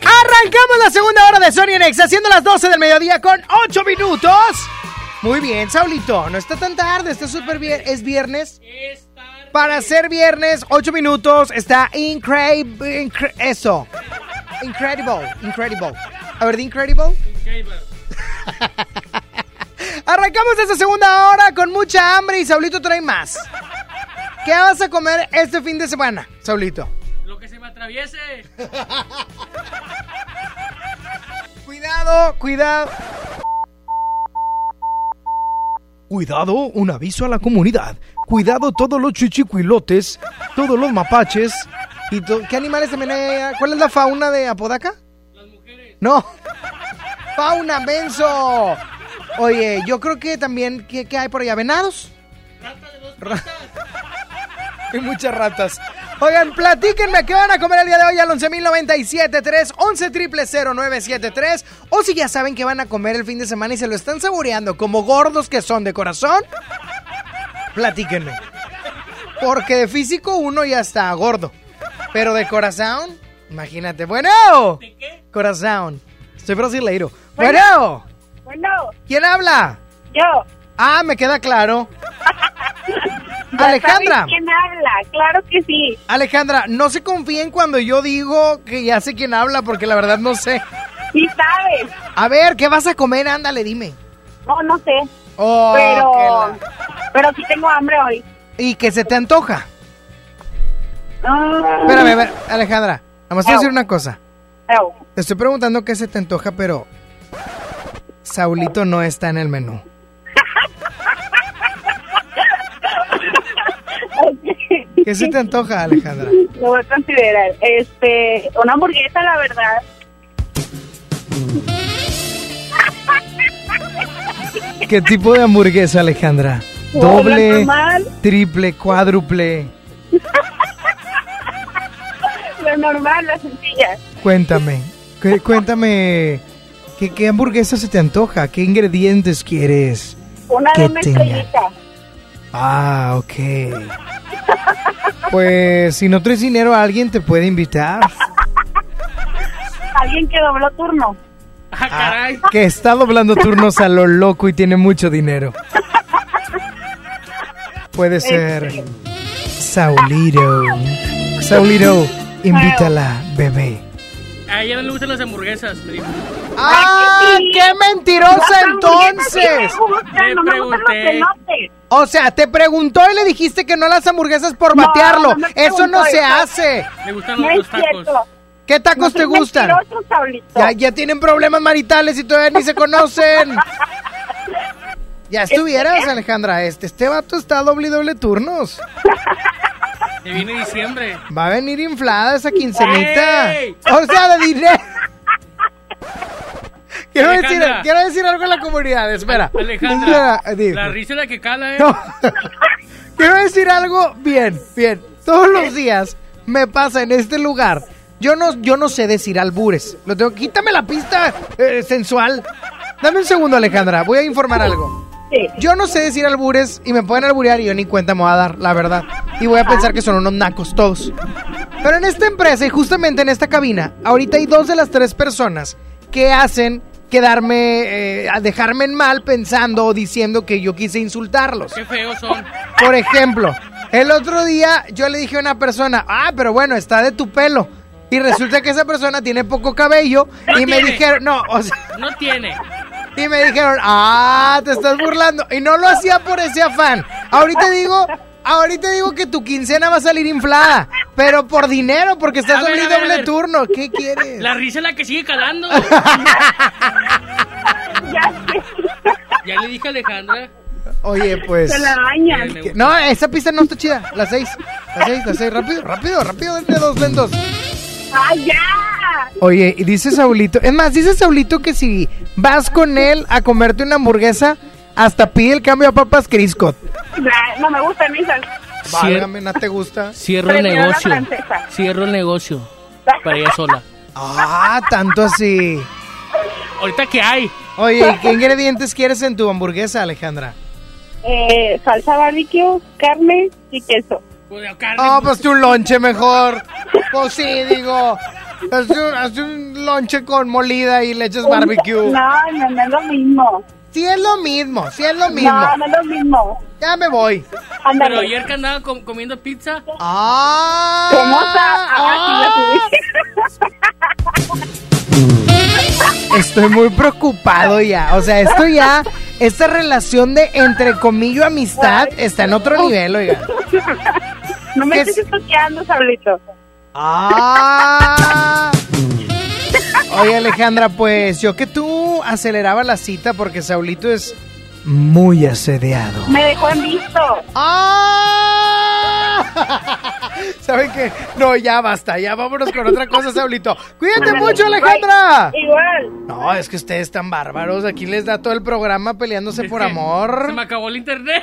Arrancamos la segunda hora de Sony Nexa, haciendo las 12 del mediodía con 8 minutos. Muy bien, Saulito, no está tan tarde, está súper bien. ¿Es viernes? Para ser viernes, 8 minutos, está increíble. Incre eso. Incredible, incredible. A ver, ¿de incredible? Arrancamos esta segunda hora con mucha hambre y Saulito trae más. ¿Qué vas a comer este fin de semana, Saulito? Lo que se me atraviese. cuidado, cuidado. Cuidado, un aviso a la comunidad. Cuidado todos los chichicuilotes, todos los mapaches. ¿Y ¿Qué animales también hay? ¿Cuál es la fauna de Apodaca? Las mujeres. No. Fauna, menso. Oye, yo creo que también, ¿qué, qué hay por allá? ¿Venados? Rata de dos patas. Hay muchas ratas. Oigan, platíquenme qué van a comer el día de hoy al 11.097.3, 11.000.973. O si ya saben que van a comer el fin de semana y se lo están saboreando como gordos que son de corazón, platíquenme. Porque de físico uno ya está gordo. Pero de corazón, imagínate. Bueno. ¿De qué? Corazón. Soy brasileiro. Bueno. Bueno. ¿Quién habla? Yo. Ah, me queda claro. ¿Ya Alejandra. ¿Quién habla? Claro que sí. Alejandra, no se confíen cuando yo digo que ya sé quién habla, porque la verdad no sé. Sí sabes. A ver, ¿qué vas a comer? Ándale, dime. No, no sé. Oh, pero, la- pero sí tengo hambre hoy. ¿Y que se te antoja? Ah, Espérame, a ver, Alejandra. Voy a decir una cosa. Te estoy preguntando qué se te antoja, pero Saulito no está en el menú. ¿Qué se te antoja, Alejandra? Lo voy a considerar. Este, una hamburguesa, la verdad. ¿Qué tipo de hamburguesa, Alejandra? ¿Doble, triple, cuádruple? Lo normal, la sencilla. Cuéntame, cu- cuéntame, ¿qué, ¿qué hamburguesa se te antoja? ¿Qué ingredientes quieres? Una de una estrellita. Ah, ok. Pues si no traes dinero, alguien te puede invitar. Alguien que dobló turno. Ah, Que está doblando turnos a lo loco y tiene mucho dinero. Puede ser Saulito. Saulito, invítala, bebé. A ella no le gustan las hamburguesas, me dijo. ¡Ah! ¡Qué mentirosa entonces! Me pregunté. O sea, te preguntó y le dijiste que no las hamburguesas por No, batearlo. no Eso no se eso. hace. Me gustan No los, es los tacos. cierto. ¿Qué tacos No te gustan? Ya, ya tienen problemas maritales y todavía ni se conocen. Ya estuvieras, Alejandra. Este, este vato está doble y doble turnos. Que viene diciembre. Va a venir inflada esa quincenita. O sea, de dinero. Quiero decir, quiero decir algo a la comunidad. Espera. Alejandra, la risa es la que cala, ¿eh? No. Quiero decir algo bien, bien. Todos los días me pasa en este lugar. Yo no, yo no sé decir albures. Lo tengo, quítame la pista eh, sensual. Dame un segundo, Alejandra. Voy a informar algo. Yo no sé decir albures y me pueden alburear y yo ni cuenta me voy a dar, la verdad. Y voy a pensar que son unos nacos todos. Pero en esta empresa y justamente en esta cabina, ahorita hay dos de las tres personas que hacen quedarme, eh, a dejarme en mal pensando o diciendo que yo quise insultarlos. Qué feos son. Por ejemplo, el otro día yo le dije a una persona, ah, pero bueno, está de tu pelo. Y resulta que esa persona tiene poco cabello No y me dijeron, no, o sea, No tiene. y me dijeron, ah, te estás burlando. Y no lo hacía por ese afán. Ahorita digo, ahorita digo que tu quincena va a salir inflada, pero por dinero, porque estás ver, doble doble turno. ¿Qué quieres? La risa es la que sigue calando. ya le dije a Alejandra. Oye, pues. Se la bañan. que- No, esa pista no está chida. Las seis. Las seis, las seis. Rápido, rápido, rápido. Denle dos lentos. ¡Ay, ya! Oye, y dice Saulito. Es más, dice Saulito que si vas con él a comerte una hamburguesa, hasta pide el cambio a papas Criscot. Ya, No me gustan esas. Válgame, ¿no te gusta? Cierro el Prefiero la negocio. francesa. Cierro el negocio. Para ella sola. Ah, tanto así. Ahorita que hay. Oye, ¿y ¿qué ingredientes quieres en tu hamburguesa, Alejandra? Eh, salsa barbecue, carne y queso. Ah, pues un lonche mejor. Pues sí, digo. Hazte un, un lonche con molida y le echas barbecue. No, no, no es lo mismo. Sí es lo mismo, sí es lo mismo. No, no es lo mismo. Ya me voy. Pero ayer que andaba com- comiendo pizza. ¡Ah! ¿Cómo está? Ah, subí. Estoy muy preocupado ya. O sea, esto ya, esta relación de entre comillas amistad está en otro nivel, oiga. No me ¿Qué estés estoqueando, Saulito. Ah. Oye, Alejandra, pues yo que tú aceleraba la cita porque Saulito es muy asediado. Me dejó en visto. ¡Ah! ¿Saben qué? No, ya basta, ya vámonos con otra cosa, Saulito. Cuídate mucho, Alejandra. Igual. No, es que ustedes están bárbaros. Aquí les da todo el programa peleándose por amor. Se me acabó el internet.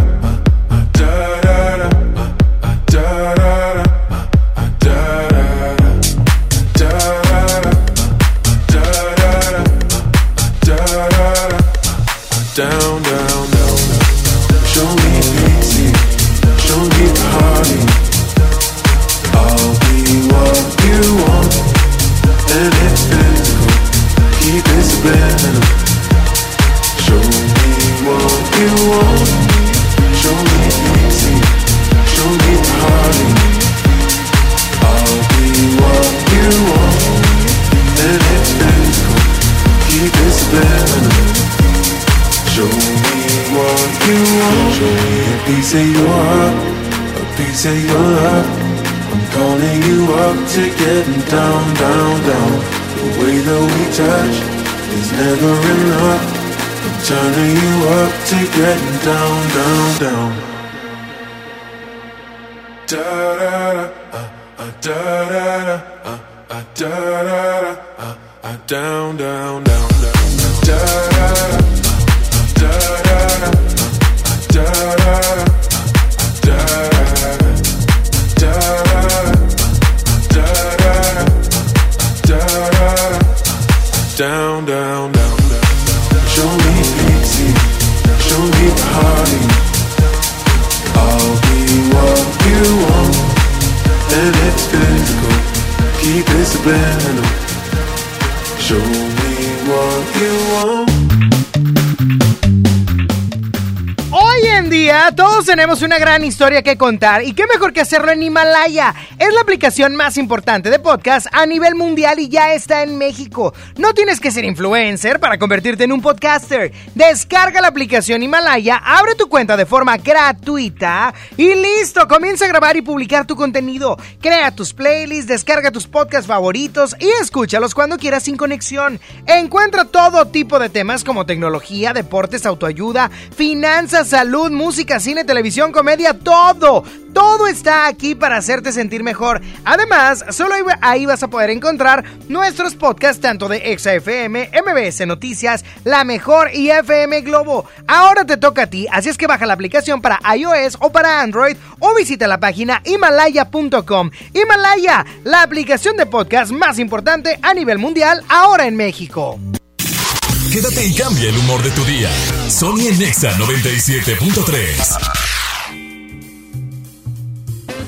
down, gran historia que contar y qué mejor que hacerlo en Himalaya. Es la aplicación más importante de podcast a nivel mundial y ya está en México. No tienes que ser influencer para convertirte en un podcaster. Descarga la aplicación Himalaya, abre tu cuenta de forma gratuita y listo, comienza a grabar y publicar tu contenido. Crea tus playlists, descarga tus podcasts favoritos y escúchalos cuando quieras sin conexión. Encuentra todo tipo de temas como tecnología, deportes, autoayuda, finanzas, salud, música, cine, televisión, comedia, todo. Todo está aquí para hacerte sentir mejor. Además, solo ahí- vas a poder encontrar nuestros podcasts tanto de ExaFM, MBS Noticias, La Mejor y FM Globo. Ahora te toca a ti, así es que baja la aplicación para iOS o para Android o visita la página himalaya.com. Himalaya, la aplicación de podcast más importante a nivel mundial ahora en México. Quédate y cambia el humor de tu día. Sony en Nexa 97.3.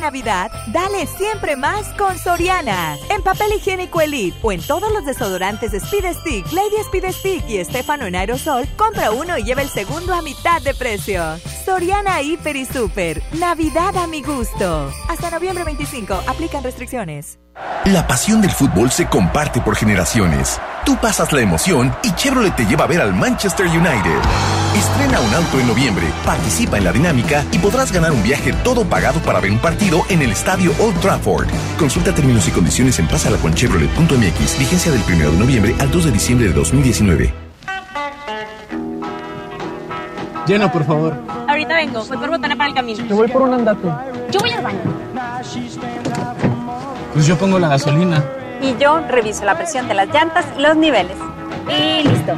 Navidad, dale siempre más con Soriana. En papel higiénico Elite o en todos los desodorantes Speed Stick, Lady Speed Stick y Estefano en aerosol, compra uno y lleva el segundo a mitad de precio. Soriana Hiper y Super. Navidad a mi gusto. Hasta noviembre 25. Aplican restricciones. La pasión del fútbol se comparte por generaciones. Tú pasas la emoción y Chevrolet te lleva a ver al Manchester United. Estrena un auto en noviembre, participa en la dinámica y podrás ganar un viaje todo pagado para ver un partido en el estadio Old Trafford. Consulta términos y condiciones en pasalaconchevrolet.mx. Vigencia del 1 de noviembre al 2 de diciembre de 2019. Lleno, por favor. Ahorita vengo, voy por botana para el camino. Yo voy por un andate. Yo voy al baño. Pues yo pongo la gasolina. Y yo reviso la presión de las llantas y los niveles. Y listo.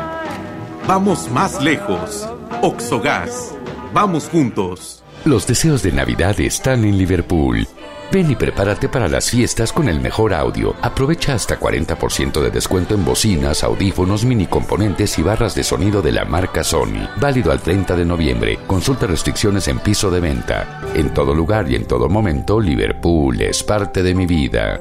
Vamos más lejos. Oxogas. Vamos juntos. Los deseos de Navidad están en Liverpool. Ven y prepárate para las fiestas con el mejor audio. Aprovecha hasta 40% de descuento en bocinas, audífonos, mini componentes y barras de sonido de la marca Sony. Válido al 30 de noviembre. Consulta restricciones en piso de venta. En todo lugar y en todo momento, Liverpool es parte de mi vida.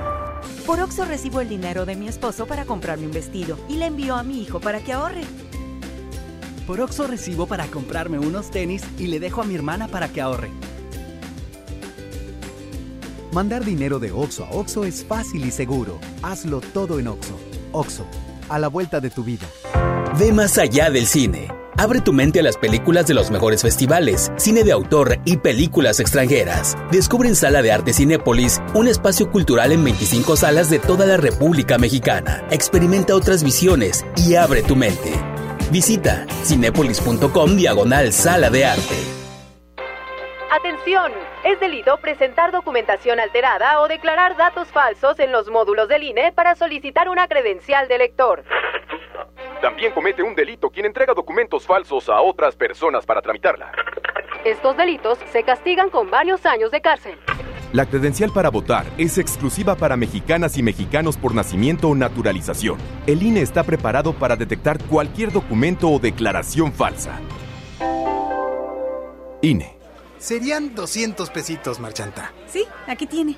Por Oxo recibo el dinero de mi esposo para comprarme un vestido y le envío a mi hijo para que ahorre. Por Oxo recibo para comprarme unos tenis y le dejo a mi hermana para que ahorre. Mandar dinero de Oxo a Oxo es fácil y seguro. Hazlo todo en Oxo. Oxo, a la vuelta de tu vida. Ve más allá del cine. Abre tu mente a las películas de los mejores festivales, cine de autor y películas extranjeras. Descubre en Sala de Arte Cinépolis un espacio cultural en 25 salas de toda la República Mexicana. Experimenta otras visiones y abre tu mente. Visita cinépolis.com diagonal Sala de Arte. Atención, es delito presentar documentación alterada o declarar datos falsos en los módulos del INE para solicitar una credencial de lector. También comete un delito quien entrega documentos falsos a otras personas para tramitarla. Estos delitos se castigan con varios años de cárcel. La credencial para votar es exclusiva para mexicanas y mexicanos por nacimiento o naturalización. El INE está preparado para detectar cualquier documento o declaración falsa. INE. Serían 200 pesitos, Marchanta. Sí, aquí tiene.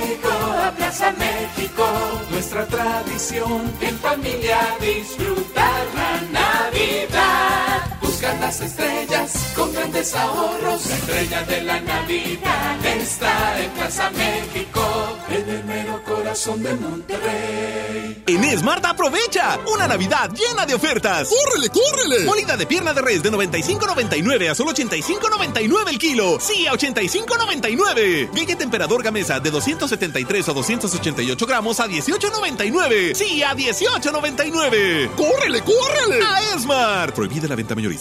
a Plaza México. Nuestra tradición en familia disfrutar la Navidad. Las estrellas con grandes ahorros. La estrella de la Navidad está en Plaza México. En el mero corazón de Monterrey. En Smart aprovecha una Navidad llena de ofertas. ¡Córrele, córrele! Molida de pierna de res de 95.99 a solo 85.99 el kilo. Sí, a 85.99. Galleta temperador gamesa de 273 a 288 gramos a 18.99. Sí, a 18.99. ¡Córrele, córrele! A Smart. Prohibida la venta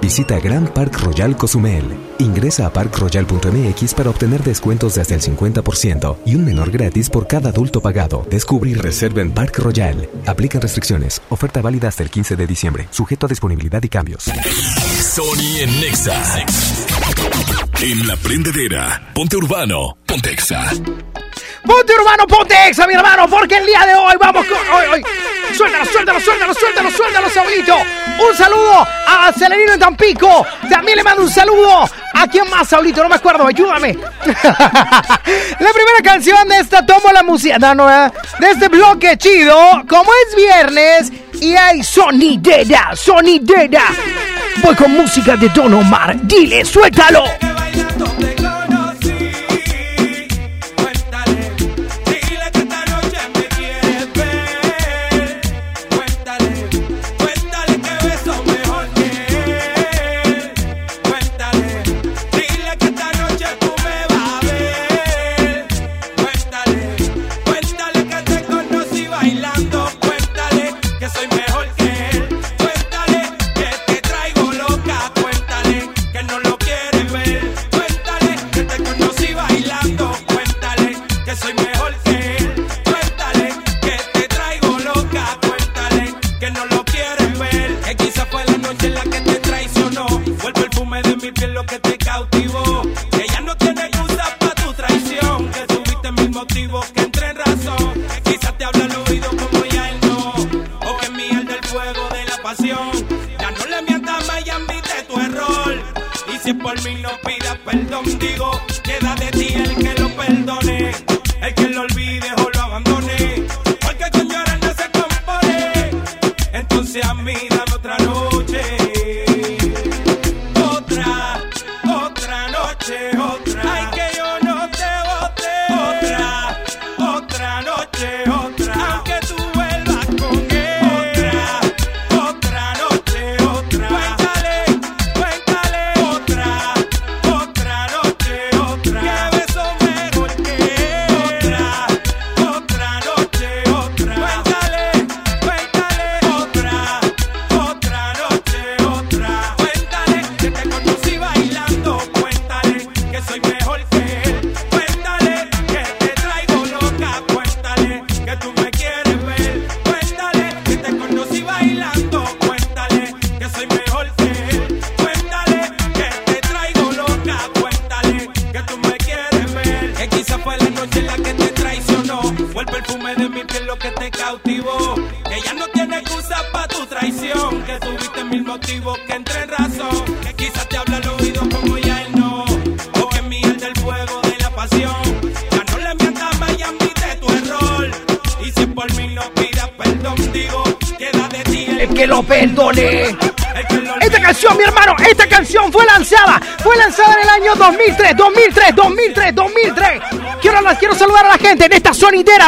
Visita Grand Park Royal Cozumel. Ingresa a parkroyal.mx para obtener descuentos de hasta el 50% y un menor gratis por cada adulto pagado. Descubre y reserva en Park Royal. Aplican restricciones. Oferta válida hasta el 15 de diciembre. Sujeto a disponibilidad y cambios. Sony en Nexa. En la prendedera. Ponte urbano. Ponte Exa. Ponte urbano, ponte exa, mi hermano, porque el día de hoy vamos con. Hoy, hoy. Suéltalo, suéltalo, suéltalo, suéltalo, suéltalo, Saulito. Un saludo a Celerino en Tampico. También le mando un saludo. ¿A quién más, Saulito? No me acuerdo, ayúdame. la primera canción de esta tomo la música. No, eh, de este bloque chido. Como es viernes y hay sonidera, sonidera. Voy con música de Don Omar. Dile, suéltalo.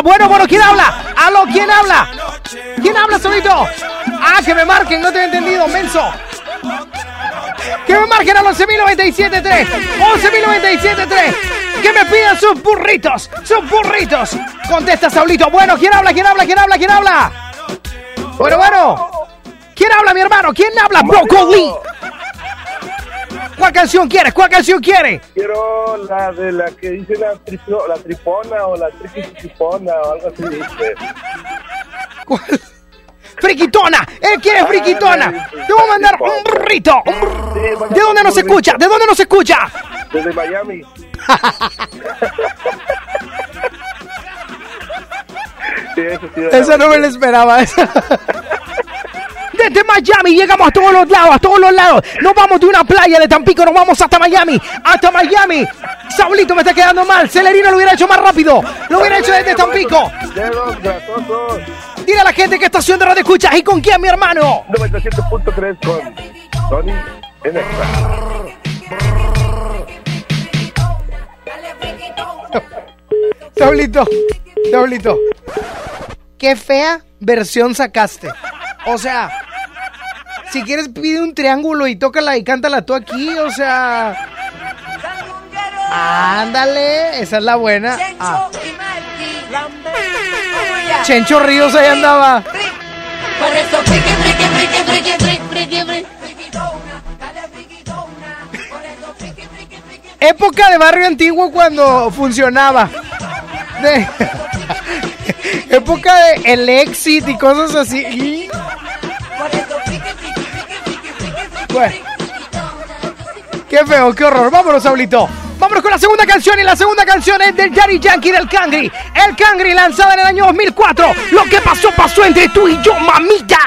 Bueno, bueno, ¿quién habla? ¿Aló? ¿Quién habla? ¿Quién habla solito? Ah, que me marquen, no te he entendido, menso. Que me marquen al 11.097.3 11.097.3 Que me pidan sus burritos Sus burritos Contesta Saulito Bueno, ¿quién habla? ¿quién habla? ¿quién habla? ¿quién habla? Bueno, bueno ¿Quién habla, mi hermano? ¿quién habla? Broccoli ¿Cuál canción quieres? ¿Cuál canción quieres? Quiero la de la que dice la, tripo- la tripona o la triquitipona o algo así dice. ¿Cuál? Friquitona, él quiere friquitona. Te voy a mandar un burrito. ¿De dónde nos escucha? ¿De dónde nos escucha? Desde Miami. Sí, eso sí, Esa no me la esperaba. Desde Miami llegamos a todos los lados, a todos los lados. Nos vamos de una playa de Tampico, nos vamos hasta Miami, hasta Miami. Saulito me está quedando mal. Celerino lo hubiera hecho más rápido. Lo hubiera hecho desde Tampico. Dile a la gente qué estación de radio escuchas y con quién, mi hermano. 97.3 con Tony en. Saulito, Saulito. Qué fea versión sacaste. O sea, si quieres pide un triángulo y tócala y cántala tú aquí, o sea... Ándale, esa es la buena. Ah. Chencho Ríos ahí andaba. Época de barrio antiguo cuando funcionaba. De- época de el exit y cosas así. Bueno. Qué feo, qué horror. Vámonos, Saulito. Vámonos con la segunda canción y la segunda canción es del Daddy Yankee del Cangri. El Cangri lanzada en el año 2004. Lo que pasó, pasó entre tú y yo, mamita.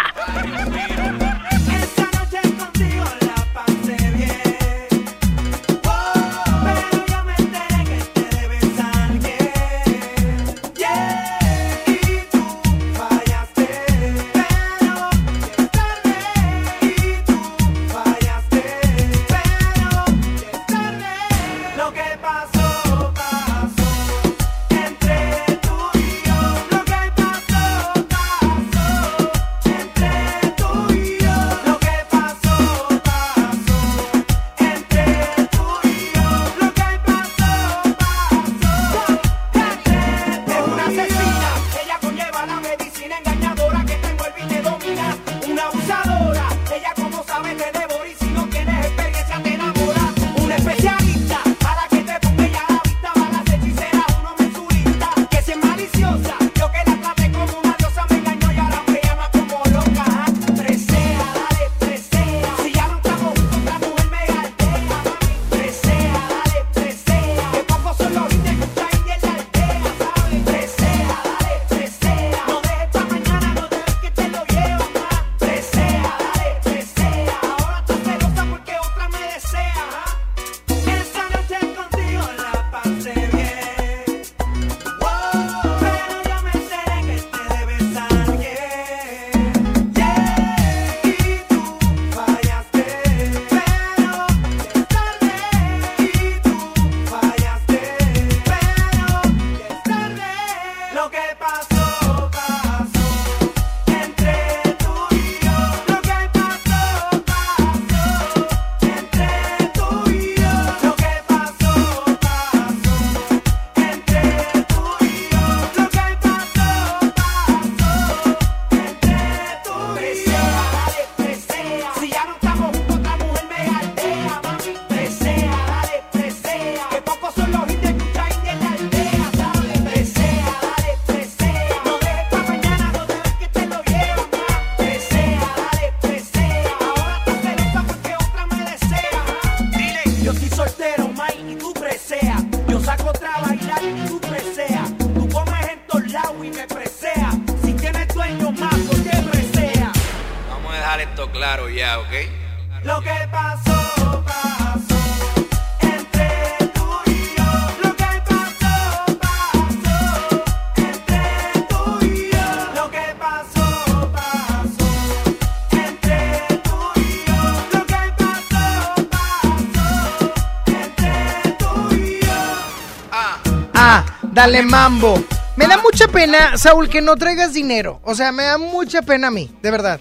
Dale mambo. Me da mucha pena, Saúl, que no traigas dinero. O sea, me da mucha pena a mí, de verdad.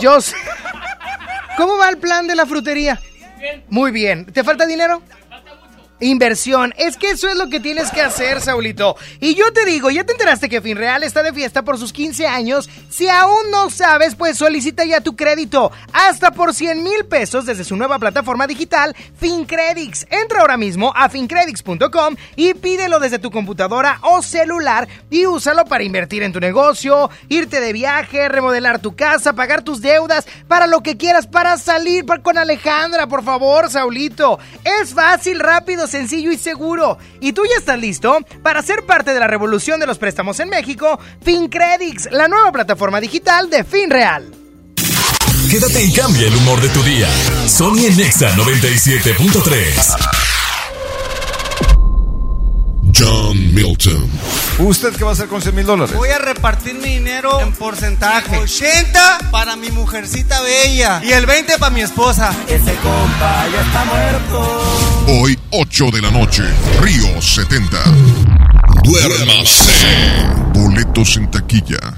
Yo sé. ¿Cómo va el plan de la frutería? Muy bien. ¿Te falta dinero? Inversión, es que eso es lo que tienes que hacer, Saulito. Y yo te digo, ¿ya te enteraste que Finreal está de fiesta por sus 15 años? Si aún no sabes, pues solicita ya tu crédito. Hasta por 100 mil pesos desde su nueva plataforma digital, FinCredits. Entra ahora mismo a fincredits.com y pídelo desde tu computadora o celular y úsalo para invertir en tu negocio, irte de viaje, remodelar tu casa, pagar tus deudas, para lo que quieras, para salir con Alejandra, por favor, Saulito. Es fácil, rápido sencillo y seguro. ¿Y tú ya estás listo? Para ser parte de la revolución de los préstamos en México, FinCredits, la nueva plataforma digital de FinReal. Quédate y cambia el humor de tu día. Sony Nexa 97.3. John Milton. ¿Usted qué va a hacer con 100 mil dólares? Voy a repartir mi dinero en porcentaje. 80 para mi mujercita bella y el 20 para mi esposa. Ese compa ya está muerto. Hoy, 8 de la noche, Río 70. Duérmase. Boletos en taquilla.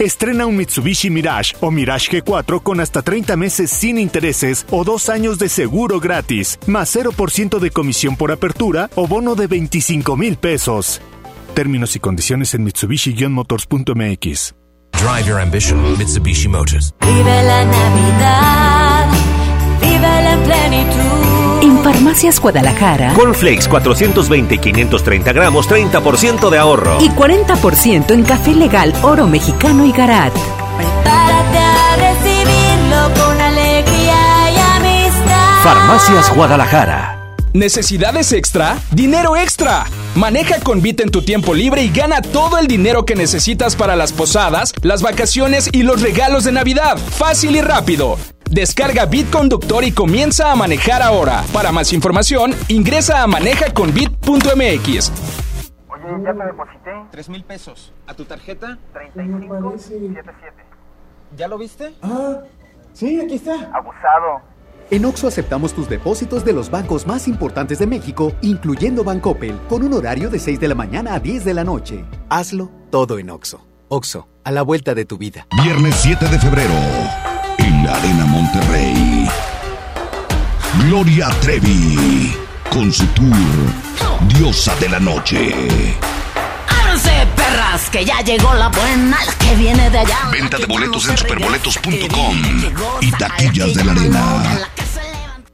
Estrena un Mitsubishi Mirage o Mirage G4 con hasta 30 meses sin intereses o dos años de seguro gratis, más 0% de comisión por apertura o bono de 25 mil pesos. Términos y condiciones en Mitsubishi-motors.mx. Drive your ambition, Mitsubishi Motors. Vive la Navidad, vive la plenitud. Farmacias Guadalajara. Cornflakes 420 y 530 gramos, 30% de ahorro. Y 40% en café legal oro mexicano y garat. Prepárate a recibirlo con alegría y amistad. Farmacias Guadalajara. ¿Necesidades extra? ¡Dinero extra! Maneja con Bit en tu tiempo libre y gana todo el dinero que necesitas para las posadas, las vacaciones y los regalos de Navidad. Fácil y rápido. Descarga Bit Conductor y comienza a manejar ahora. Para más información, ingresa a manejaconbit.mx. Oye, ya te deposité. Tres mil pesos. ¿A tu tarjeta? 3577. ¿Ya lo viste? Ah, sí, aquí está. Abusado. En Oxo aceptamos tus depósitos de los bancos más importantes de México, incluyendo Bancoppel, con un horario de 6 de la mañana a 10 de la noche. Hazlo todo en Oxo. Oxo, a la vuelta de tu vida. Viernes 7 de febrero, la Arena Monterrey. Gloria Trevi, con su tour Diosa de la Noche. ¡Ábranse, perras! Que ya llegó la buena, la que viene de allá. Venta de boletos en superboletos.com y taquillas de la arena.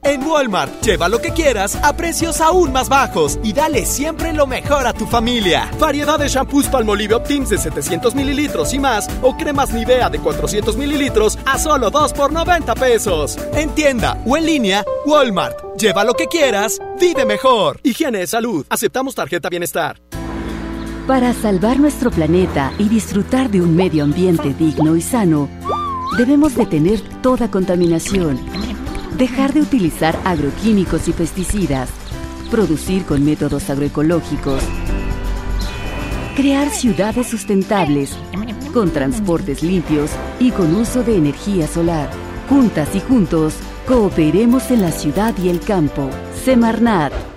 En Walmart, lleva lo que quieras a precios aún más bajos y dale siempre lo mejor a tu familia. Variedad de shampoos Palmolive Optims de 700 mililitros y más o cremas Nivea de 400 mililitros a solo 2 por 90 pesos. En tienda o en línea, Walmart. Lleva lo que quieras, vive mejor. Higiene de salud. Aceptamos tarjeta bienestar. Para salvar nuestro planeta y disfrutar de un medio ambiente digno y sano, debemos detener toda contaminación, dejar de utilizar agroquímicos y pesticidas, producir con métodos agroecológicos, crear ciudades sustentables, con transportes limpios y con uso de energía solar. Juntas y juntos, cooperemos en la ciudad y el campo. Semarnat.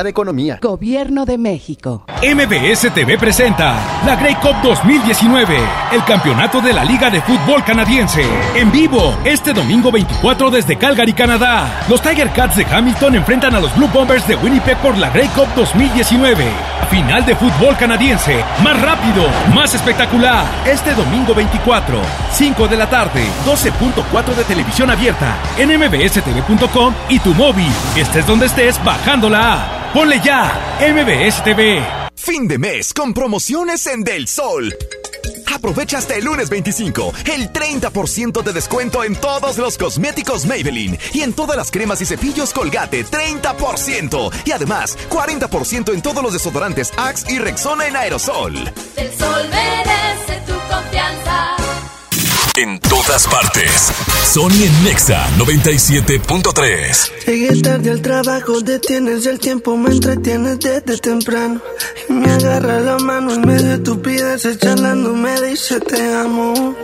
Secretaría de Economía. Gobierno de México. MBS TV presenta la Grey Cup 2019, el campeonato de la Liga de Fútbol Canadiense. En vivo, este domingo 24 desde Calgary, Canadá. Los Tiger Cats de Hamilton enfrentan a los Blue Bombers de Winnipeg por la Grey Cup 2019. Final de fútbol canadiense, más rápido, más espectacular. Este domingo 24, 5 de la tarde, 12.4 de televisión abierta, en mbstv.com y tu móvil. Estés donde estés, bajando la app. Ponle ya, MBS TV. Fin de mes con promociones en Del Sol. Aprovecha hasta el lunes 25 el 30% de descuento en todos los cosméticos Maybelline y en todas las cremas y cepillos Colgate 30% y además 40% en todos los desodorantes Axe y Rexona en aerosol. El sol merece tu confianza. En todas partes. Sony en Nexa 97.3. Llegué tarde al trabajo, detienes el tiempo, me entretienes desde temprano. Y me agarra la mano en medio de estupideces, charlando, me dice te amo.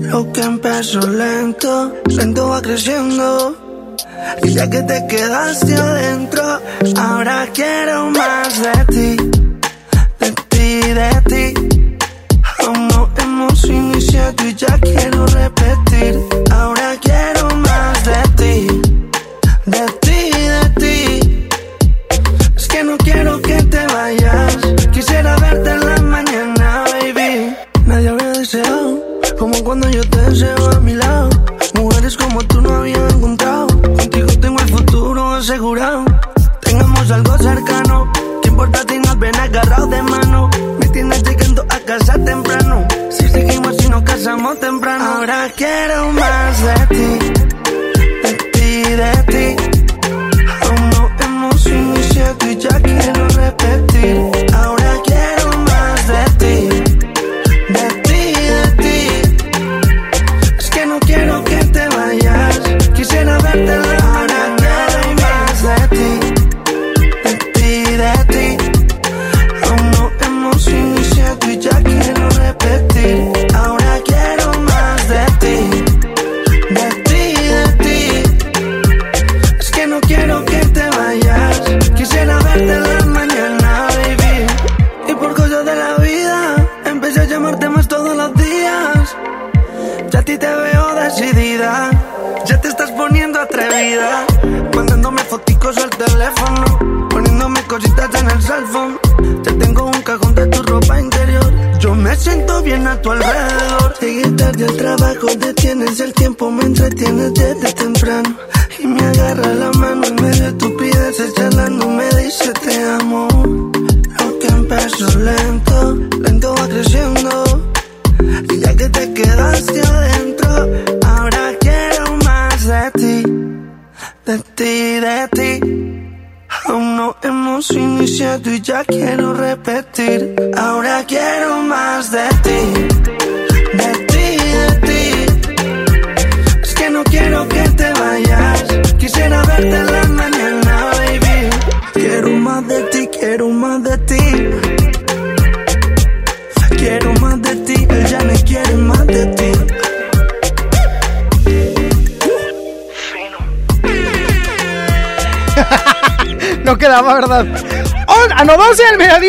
Lo que empezó lento, lento va creciendo. Y ya que te quedaste adentro, ahora quiero más de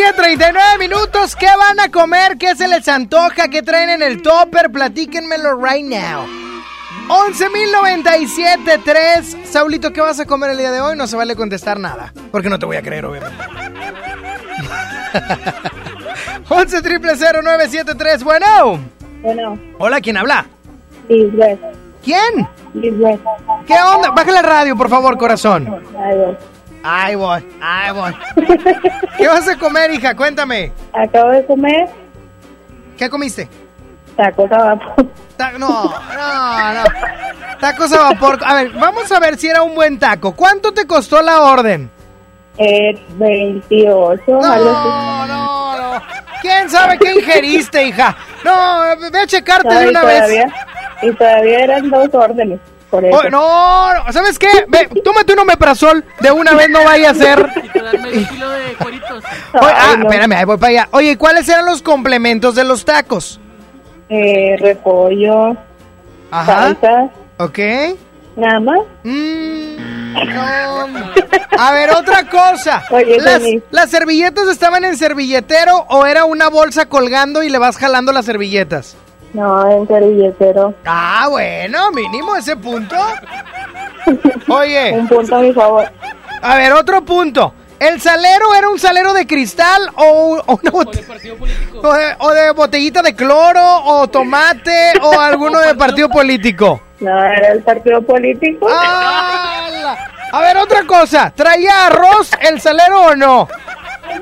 12 del mediodía, 39 minutos. ¿Qué van a comer? ¿Qué se les antoja? ¿Qué traen en el topper? Platíquenmelo right now. 11.097.3 Saulito, ¿qué vas a comer el día de hoy? No se vale contestar nada. Porque no te voy a creer, obviamente. 11 973 Bueno. Bueno, Hola, ¿quién habla? Lisbeth. ¿Quién? Lisbeth. ¿Qué onda? Baja la radio, por favor, corazón. Voy. Ahí voy, ahí voy. ¿Qué vas a comer, hija? Cuéntame. Acabo de comer ¿Qué comiste? tacos a vapor. Ta- no, no, no. Tacos a vapor. A ver, vamos a ver si era un buen taco. ¿Cuánto te costó la orden? Eh, 28. No, no, no. ¿Quién sabe qué ingeriste, hija? No, ve a checarte de No, y una vez. todavía, y todavía eran dos órdenes. Por eso. Oh, no, no, ¿sabes qué? Ve, tómate un omeprazol de una vez, no vaya a ser. Oye, ah, espérame, ahí voy para allá. Oye, ¿cuáles eran los complementos de los tacos? Eh, repollo, Ajá. salsa, Ok. nada más. Mm, A ver, otra cosa. ¿Las, ¿Las servilletas estaban en servilletero o era una bolsa colgando y le vas jalando las servilletas? No, en servilletero. Ah, bueno, mínimo ese punto. Oye. Un punto a mi favor. A ver, otro punto. ¿El salero era un salero de cristal o, o una bot- o de, o de botellita de cloro o tomate o alguno de partido político? No, era el partido político. A ver, otra cosa. ¿Traía arroz el salero o no?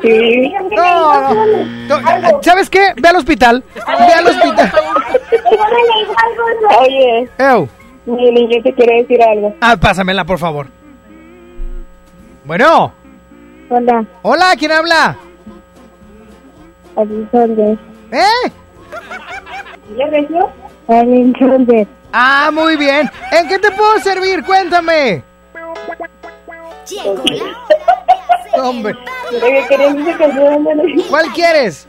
Sí. No, no. ¿Sabes qué? Ve al hospital. Ve al hospital. Oye, Ew. mi niño te quiere decir algo. Ah, pásamela, por favor. Bueno. Hola, Hola, ¿quién habla? Alexander. ¿Eh? Alexander. Ah, muy bien. ¿En qué te puedo servir? Cuéntame. Hombre. ¿Cuál quieres?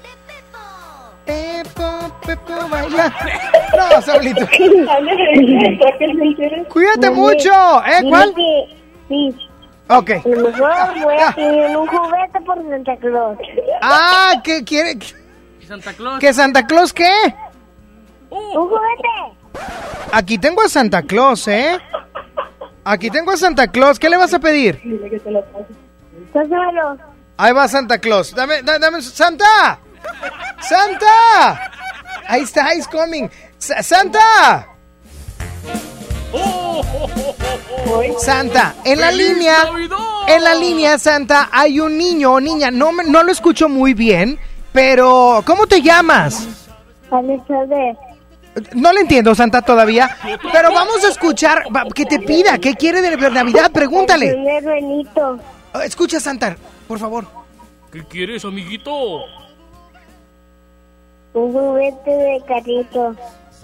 Pepo, Pepo, baila. No, Saulito. Cuídate mucho. ¿Eh? ¿Cuál? Sí. Ok. A lo mejor voy a pedir un juguete por Santa Claus. Ah, ¿qué quiere? Santa Claus. ¿Que Santa Claus qué? Un juguete. Aquí tengo a Santa Claus, ¿eh? Aquí tengo a Santa Claus. ¿Qué le vas a pedir? Pásamelo. Ahí va Santa Claus. Dame, da- dame, Santa. Santa. Ahí está, he's coming. Sa- Santa. Santa, en la ¡Feliz línea, en la línea, Santa, hay un niño o niña. No, me- no lo escucho muy bien, pero ¿cómo te llamas? Alexander. No le entiendo, Santa, todavía. Pero vamos a escuchar va, que te pida. ¿Qué quiere de Navidad? Pregúntale. primer. Oh, Escucha, Santa, por favor. ¿Qué quieres, amiguito? Un juguete de carrito.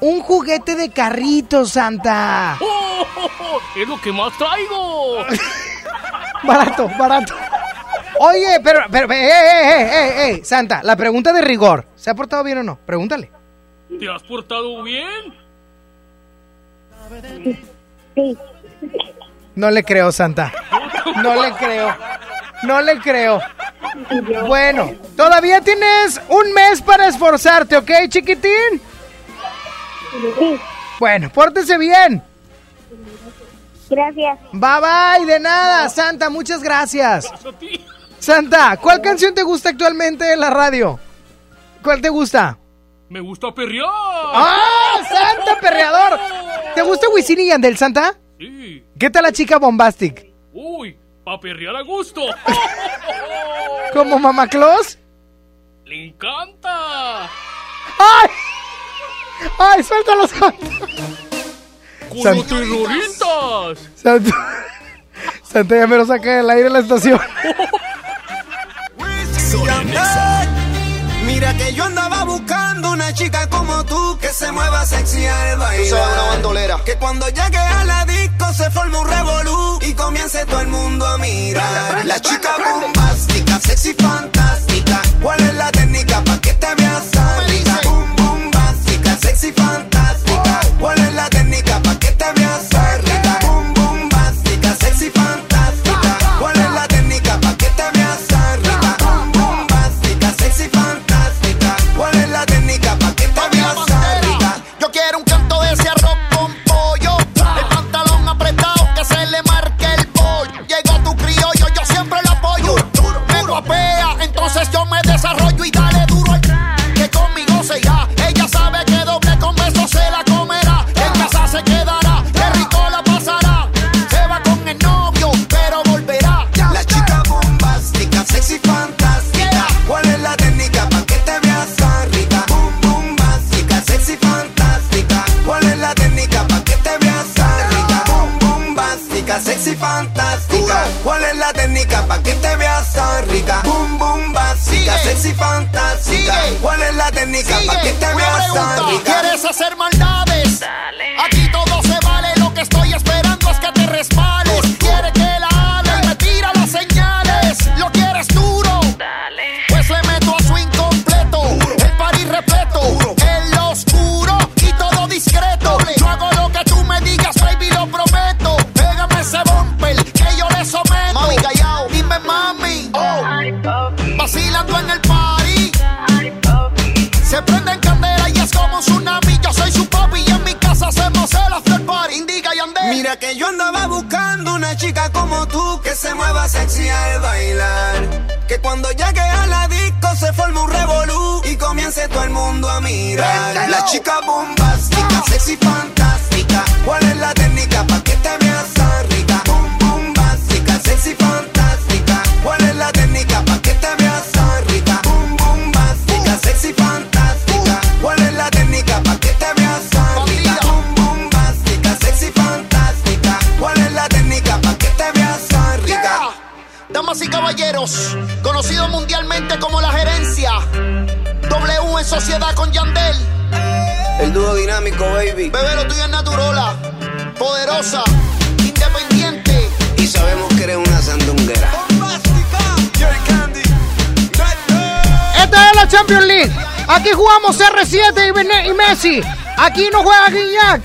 Un juguete de carrito, Santa. ¡Oh! ¡Es lo que más traigo! Barato, barato. Oye, pero, pero, eh, eh, eh, eh, eh, Santa, la pregunta de rigor. ¿Se ha portado bien o no? Pregúntale. ¿Te has portado bien? Sí. No le creo, Santa. No le creo. No le creo. Bueno, todavía tienes un mes para esforzarte, ¿ok, chiquitín? Sí. Bueno, pórtese bien. Gracias. Bye bye, de nada, Santa, muchas gracias. Santa, ¿cuál canción te gusta actualmente en la radio? ¿Cuál te gusta? Me gusta perrear. ¡Ah, Santa perreador! ¿Te gusta Wisin y Yandel, Santa? Sí. ¿Qué tal la chica Bombastic? Uy, pa' perrear a gusto. ¿Como Mama Claus? ¡Le encanta! ¡Ay! ¡Ay, suéltalo, Santa! ¡Con San- los terroristas! Santa, Santa ya me lo saca del aire en la estación. Mira que yo andaba una chica como tú que se mueva sexy al bailar. una bandolera. Que cuando llegue a la disco se forme un revolú y comience todo el mundo a mirar. La chica bombástica, sexy fantástica. ¿Cuál es la técnica pa' que te veas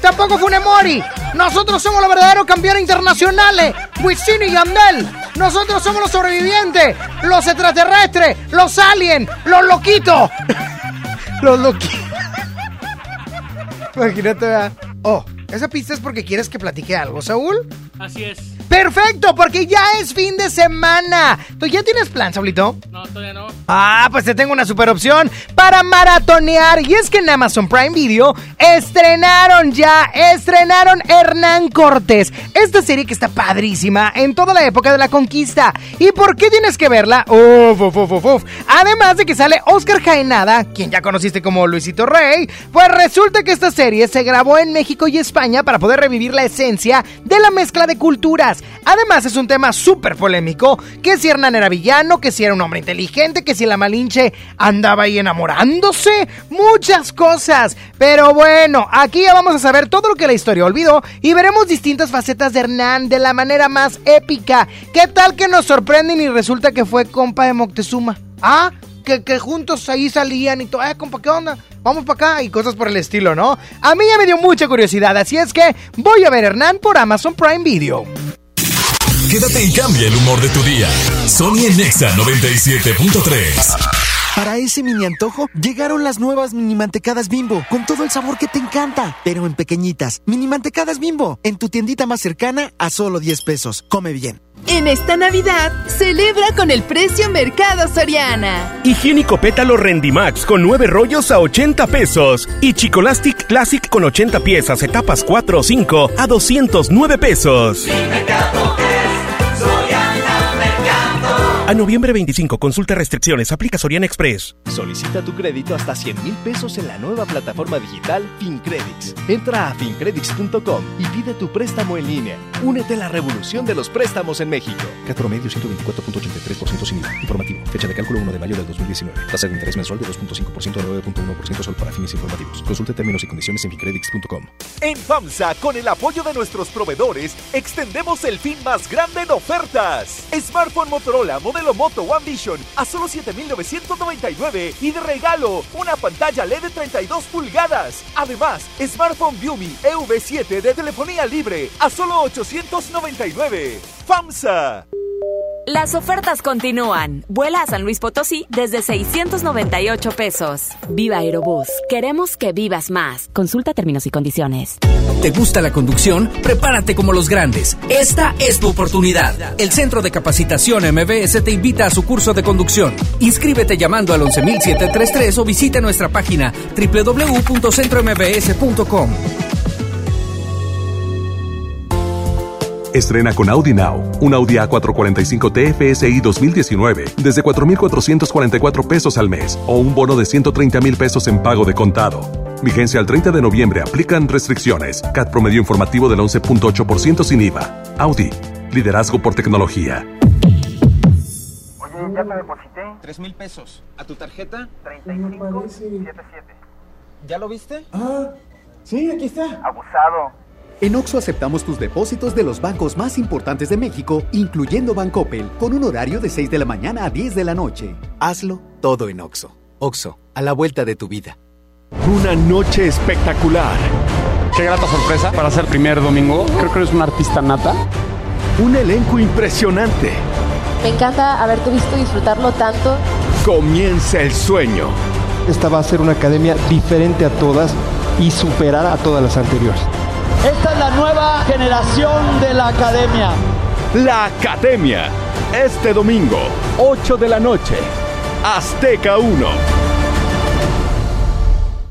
tampoco Funemori. Nosotros somos los verdaderos campeones internacionales. Wisin y Yandel. Nosotros somos los sobrevivientes, los extraterrestres, los aliens, los loquitos. los loquitos. Imagínate, ¿verdad? Oh, esa pista es porque quieres que platique algo, Saúl. Así es. Perfecto, porque ya es fin de semana. ¿Tú ya tienes plan, Saulito? No, todavía no. Ah, pues te tengo una super opción para maratonear. Y es que en Amazon Prime Video estrenaron ya, estrenaron Hernán Cortés. Esta serie que está padrísima en toda la época de la conquista. ¿Y por qué tienes que verla? Uf, uf, uf, uf. Además de que sale Oscar Jaenada, quien ya conociste como Luisito Rey, pues resulta que esta serie se grabó en México y España para poder revivir la esencia de la mezcla de culturas. Además es un tema súper polémico, que si Hernán era villano, que si era un hombre inteligente, que si la Malinche andaba ahí enamorándose, muchas cosas. Pero bueno, aquí ya vamos a saber todo lo que la historia olvidó y veremos distintas facetas de Hernán de la manera más épica. ¿Qué tal que nos sorprenden y resulta que fue compa de Moctezuma? Ah, que, juntos ahí salían y todo, eh, compa, ¿qué onda? Vamos para acá y cosas por el estilo, ¿no? A mí ya me dio mucha curiosidad, así es que voy a ver Hernán por Amazon Prime Video. Quédate y cambia el humor de tu día. Sony en Nexa 97.3. Para ese mini antojo, llegaron las nuevas mini mantecadas bimbo, con todo el sabor que te encanta, pero en pequeñitas. Mini mantecadas bimbo, en tu tiendita más cercana a solo 10 pesos. Come bien. En esta Navidad, celebra con el precio Mercado Soriana. Higiénico pétalo Rendimax con 9 rollos a 80 pesos. Y Chicolastic Classic con 80 piezas, etapas 4 o 5 a 209 pesos. A noviembre 25, consulta restricciones, aplica Soriana Express. Solicita tu crédito hasta 100 mil pesos en la nueva plataforma digital FinCredits. Entra a fincredits.com y pide tu préstamo en línea. Únete a la revolución de los préstamos en México. CAT promedio 124.83% sin IVA. Informativo. Fecha de cálculo 1 de mayo del 2019. Tasa de interés mensual de 2.5% a 9.1% solo para fines informativos. Consulte términos y condiciones en fincredits.com. En FAMSA, con el apoyo de nuestros proveedores, extendemos el fin más grande en ofertas. Smartphone Motorola modelo Moto One Vision a solo 7,999 y de regalo una pantalla LED de 32 pulgadas. Además, Smartphone Viumi EV7 de telefonía libre a solo 899. FAMSA. Las ofertas continúan. Vuela a San Luis Potosí desde 698 pesos. Viva Aerobús. Queremos que vivas más. Consulta términos y condiciones. ¿Te gusta la conducción? Prepárate como los grandes. Esta es tu oportunidad. El Centro de Capacitación MBS te invita a su curso de conducción. Inscríbete llamando al 11733 o visita nuestra página www.centrombs.com. Estrena con Audi Now, un Audi A445 TFSI 2019 desde 4,444 pesos al mes o un bono de 130 mil pesos en pago de contado. Vigencia al 30 de noviembre. Aplican restricciones. CAT promedio informativo del 11.8% sin IVA. Audi. Liderazgo por tecnología. Oye, ya te deposité. Tres mil pesos. ¿A tu tarjeta? 3577. ¿Ya lo viste? Ah, sí, aquí está. Abusado. En Oxo aceptamos tus depósitos de los bancos más importantes de México, incluyendo Bancoppel, con un horario de 6 de la mañana a 10 de la noche. Hazlo todo en Oxo. Oxo, a la vuelta de tu vida. Una noche espectacular. Qué grata sorpresa para ser primer domingo. Creo que eres un artista nata. Un elenco impresionante. Me encanta haberte visto disfrutarlo tanto. Comienza el sueño. Esta va a ser una academia diferente a todas y superar a todas las anteriores. Esta es la nueva generación de la academia. La Academia. Este domingo, 8 de la noche. Azteca 1.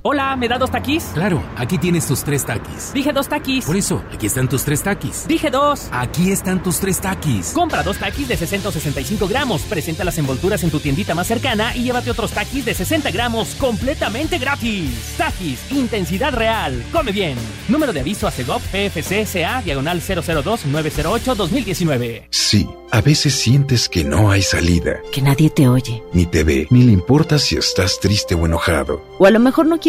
Hola, ¿me da dos taquis? Claro, aquí tienes tus tres taquis. Dije dos taquis. Por eso, aquí están tus tres taquis. Dije dos. Aquí están tus tres taquis. Compra dos taquis de 665 gramos, presenta las envolturas en tu tiendita más cercana y llévate otros taquis de 60 gramos completamente gratis. Taquis, intensidad real. Come bien. Número de aviso a CEGOP PFC CA diagonal 002-908-2019. Sí, a veces sientes que no hay salida. Que nadie te oye. Ni te ve, ni le importa si estás triste o enojado. O a lo mejor no quieres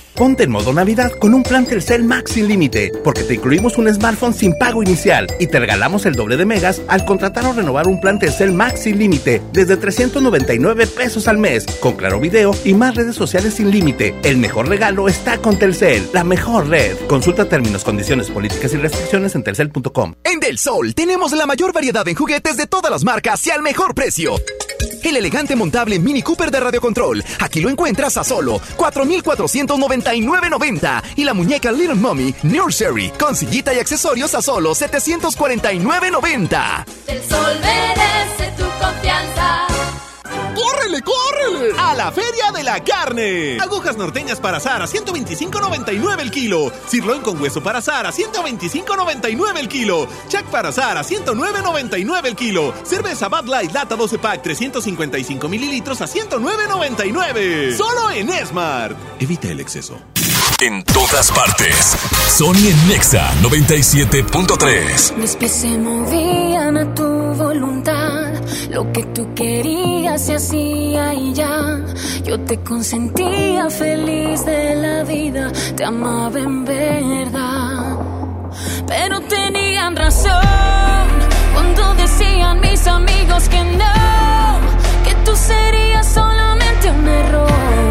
Ponte en modo Navidad con un plan Telcel Max sin límite, porque te incluimos un smartphone sin pago inicial y te regalamos el doble de megas al contratar o renovar un plan Telcel Max sin límite desde 399 pesos al mes, con claro video y más redes sociales sin límite. El mejor regalo está con Telcel, la mejor red. Consulta términos, condiciones, políticas y restricciones en telcel.com. En Del Sol tenemos la mayor variedad en juguetes de todas las marcas y al mejor precio. El elegante montable Mini Cooper de Radio Control. Aquí lo encuentras a solo 4,499.90. Y la muñeca Little Mommy Nursery con sillita y accesorios a solo 749.90. El sol merece tu confianza. ¡Córrele, córrele! A la Feria de la Carne. Agujas norteñas para asar a 125.99 el kilo. Sirloin con hueso para asar a 125.99 el kilo. Chac para asar a 109.99 el kilo. Cerveza Bud Light lata 12 pack 355 mililitros a 109.99. Solo en Smart. Evita el exceso. En todas partes. Sony en Nexa 97.3. Mis pies se movían a tu voluntad. Lo que tú querías se hacía y ya. Yo te consentía feliz de la vida. Te amaba en verdad. Pero tenían razón cuando decían mis amigos que no. Que tú serías solamente un error.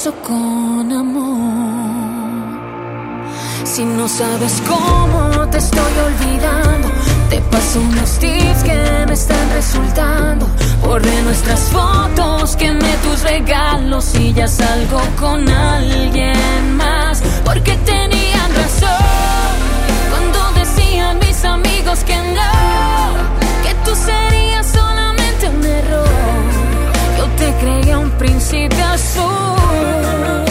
sexo con amor. Si no sabes cómo te estoy olvidando, te paso unos tips que me están resultando. Borré nuestras fotos, quemé tus regalos y ya salgo con alguien más. Porque tenían razón cuando decían mis amigos que no, que tú serías Yo te creía un príncipe azul.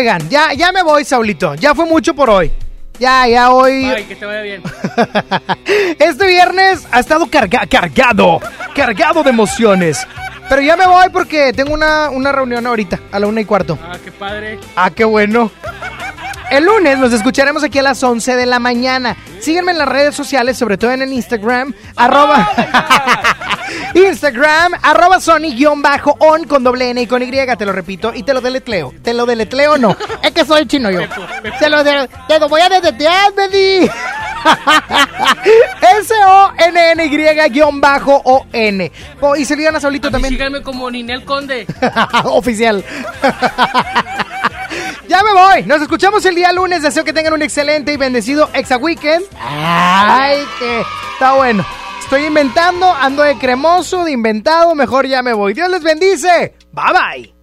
Oigan. Ya, ya me voy, Saulito. Ya fue mucho por hoy. Ya, ya hoy. Ay, que te vaya bien. Este viernes ha estado carga- cargado. Cargado de emociones. Pero ya me voy porque tengo una, una reunión ahorita, a la una y cuarto. Ah, qué padre. Ah, qué bueno. El lunes nos escucharemos aquí a las 11 de la mañana. Síguenme en las redes sociales, sobre todo en el Instagram, arroba... Instagram, arroba Sony-on con doble N y con Y, te lo repito, y te lo deletleo. ¿Te lo deletleo no? Es que soy chino yo. Te lo, de- te lo voy a deletrear, baby. S-O-N-N-Y-O-N. Oh, y se le a Saulito también. Síganme como Ninel Conde. Oficial. ya me voy. Nos escuchamos el día lunes. Deseo que tengan un excelente y bendecido Exa Weekend. Ay, que está bueno. Estoy inventando, ando de cremoso, de inventado. Mejor ya me voy. Dios les bendice. Bye bye.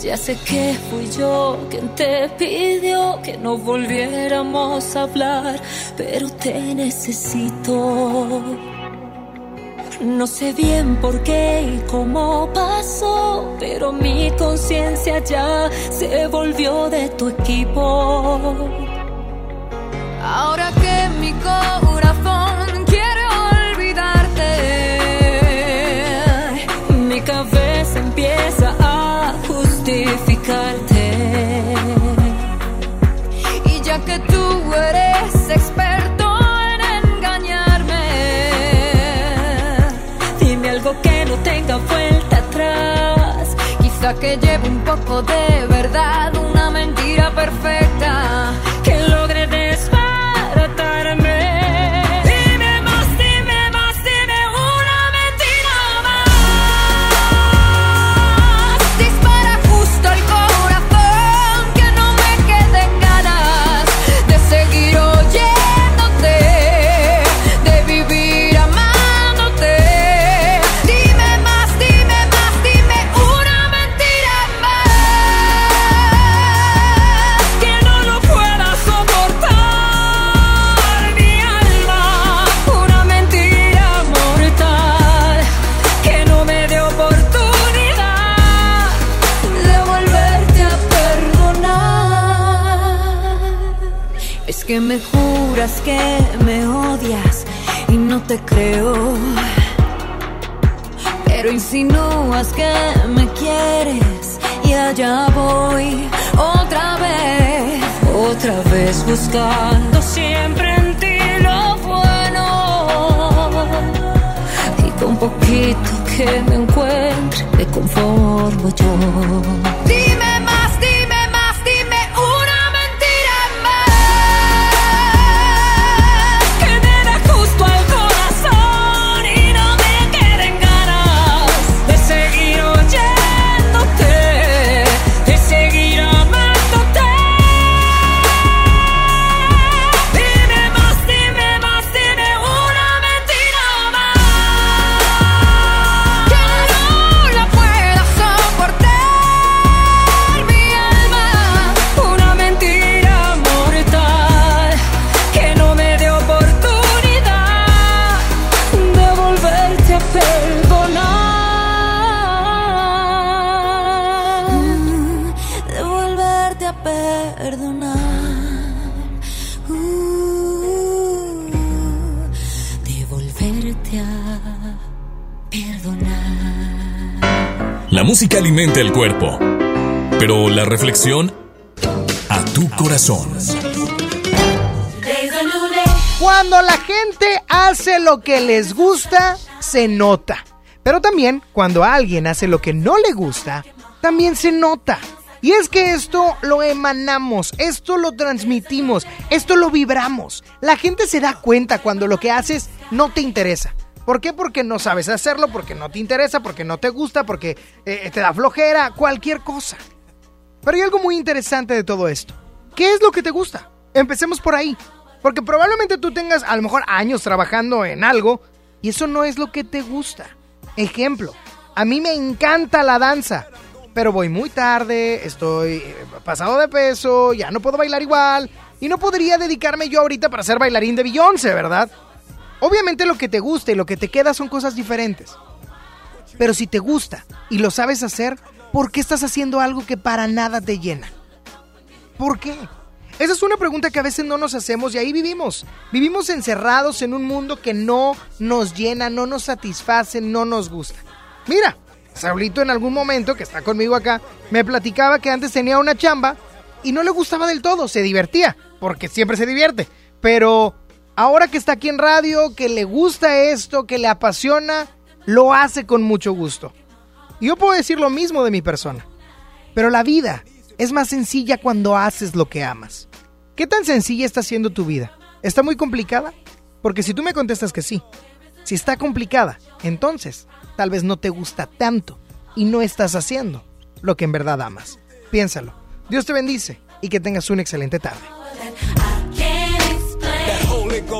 Ya sé que fui yo quien te pidió que no volviéramos a hablar, pero te necesito. No sé bien por qué y cómo pasó, pero mi conciencia ya se volvió de tu equipo. Ahora que mi corazón que lleve un poco de verdad, te creo. Pero insinúas que me quieres y allá voy otra vez, otra vez buscando siempre en ti lo bueno. Y con poquito que me encuentre me conformo yo. Alimenta el cuerpo, pero la reflexión a tu corazón. Cuando la gente hace lo que les gusta, se nota. Pero también cuando alguien hace lo que no le gusta, también se nota. Y es que esto lo emanamos, esto lo transmitimos, esto lo vibramos. La gente se da cuenta cuando lo que haces no te interesa. ¿Por qué? Porque no sabes hacerlo, porque no te interesa, porque no te gusta, porque eh, te da flojera, cualquier cosa. Pero hay algo muy interesante de todo esto. ¿Qué es lo que te gusta? Empecemos por ahí. Porque probablemente tú tengas a lo mejor años trabajando en algo y eso no es lo que te gusta. Ejemplo, a mí me encanta la danza, pero voy muy tarde, estoy eh, pasado de peso, ya no puedo bailar igual y no podría dedicarme yo ahorita para ser bailarín de Beyoncé, ¿verdad? Obviamente lo que te gusta y lo que te queda son cosas diferentes. Pero si te gusta y lo sabes hacer, ¿por qué estás haciendo algo que para nada te llena? ¿Por qué? Esa es una pregunta que a veces no nos hacemos y ahí vivimos. Vivimos encerrados en un mundo que no nos llena, no nos satisface, no nos gusta. Mira, Saulito en algún momento, que está conmigo acá, me platicaba que antes tenía una chamba y no le gustaba del todo, se divertía, porque siempre se divierte. Pero ahora que está aquí en radio, que le gusta esto, que le apasiona, lo hace con mucho gusto. Y yo puedo decir lo mismo de mi persona. Pero la vida es más sencilla cuando haces lo que amas. ¿Qué tan sencilla está siendo tu vida? ¿Está muy complicada? Porque si tú me contestas que sí, si está complicada, entonces tal vez no te gusta tanto y no estás haciendo lo que en verdad amas. Piénsalo. Dios te bendice y que tengas una excelente tarde.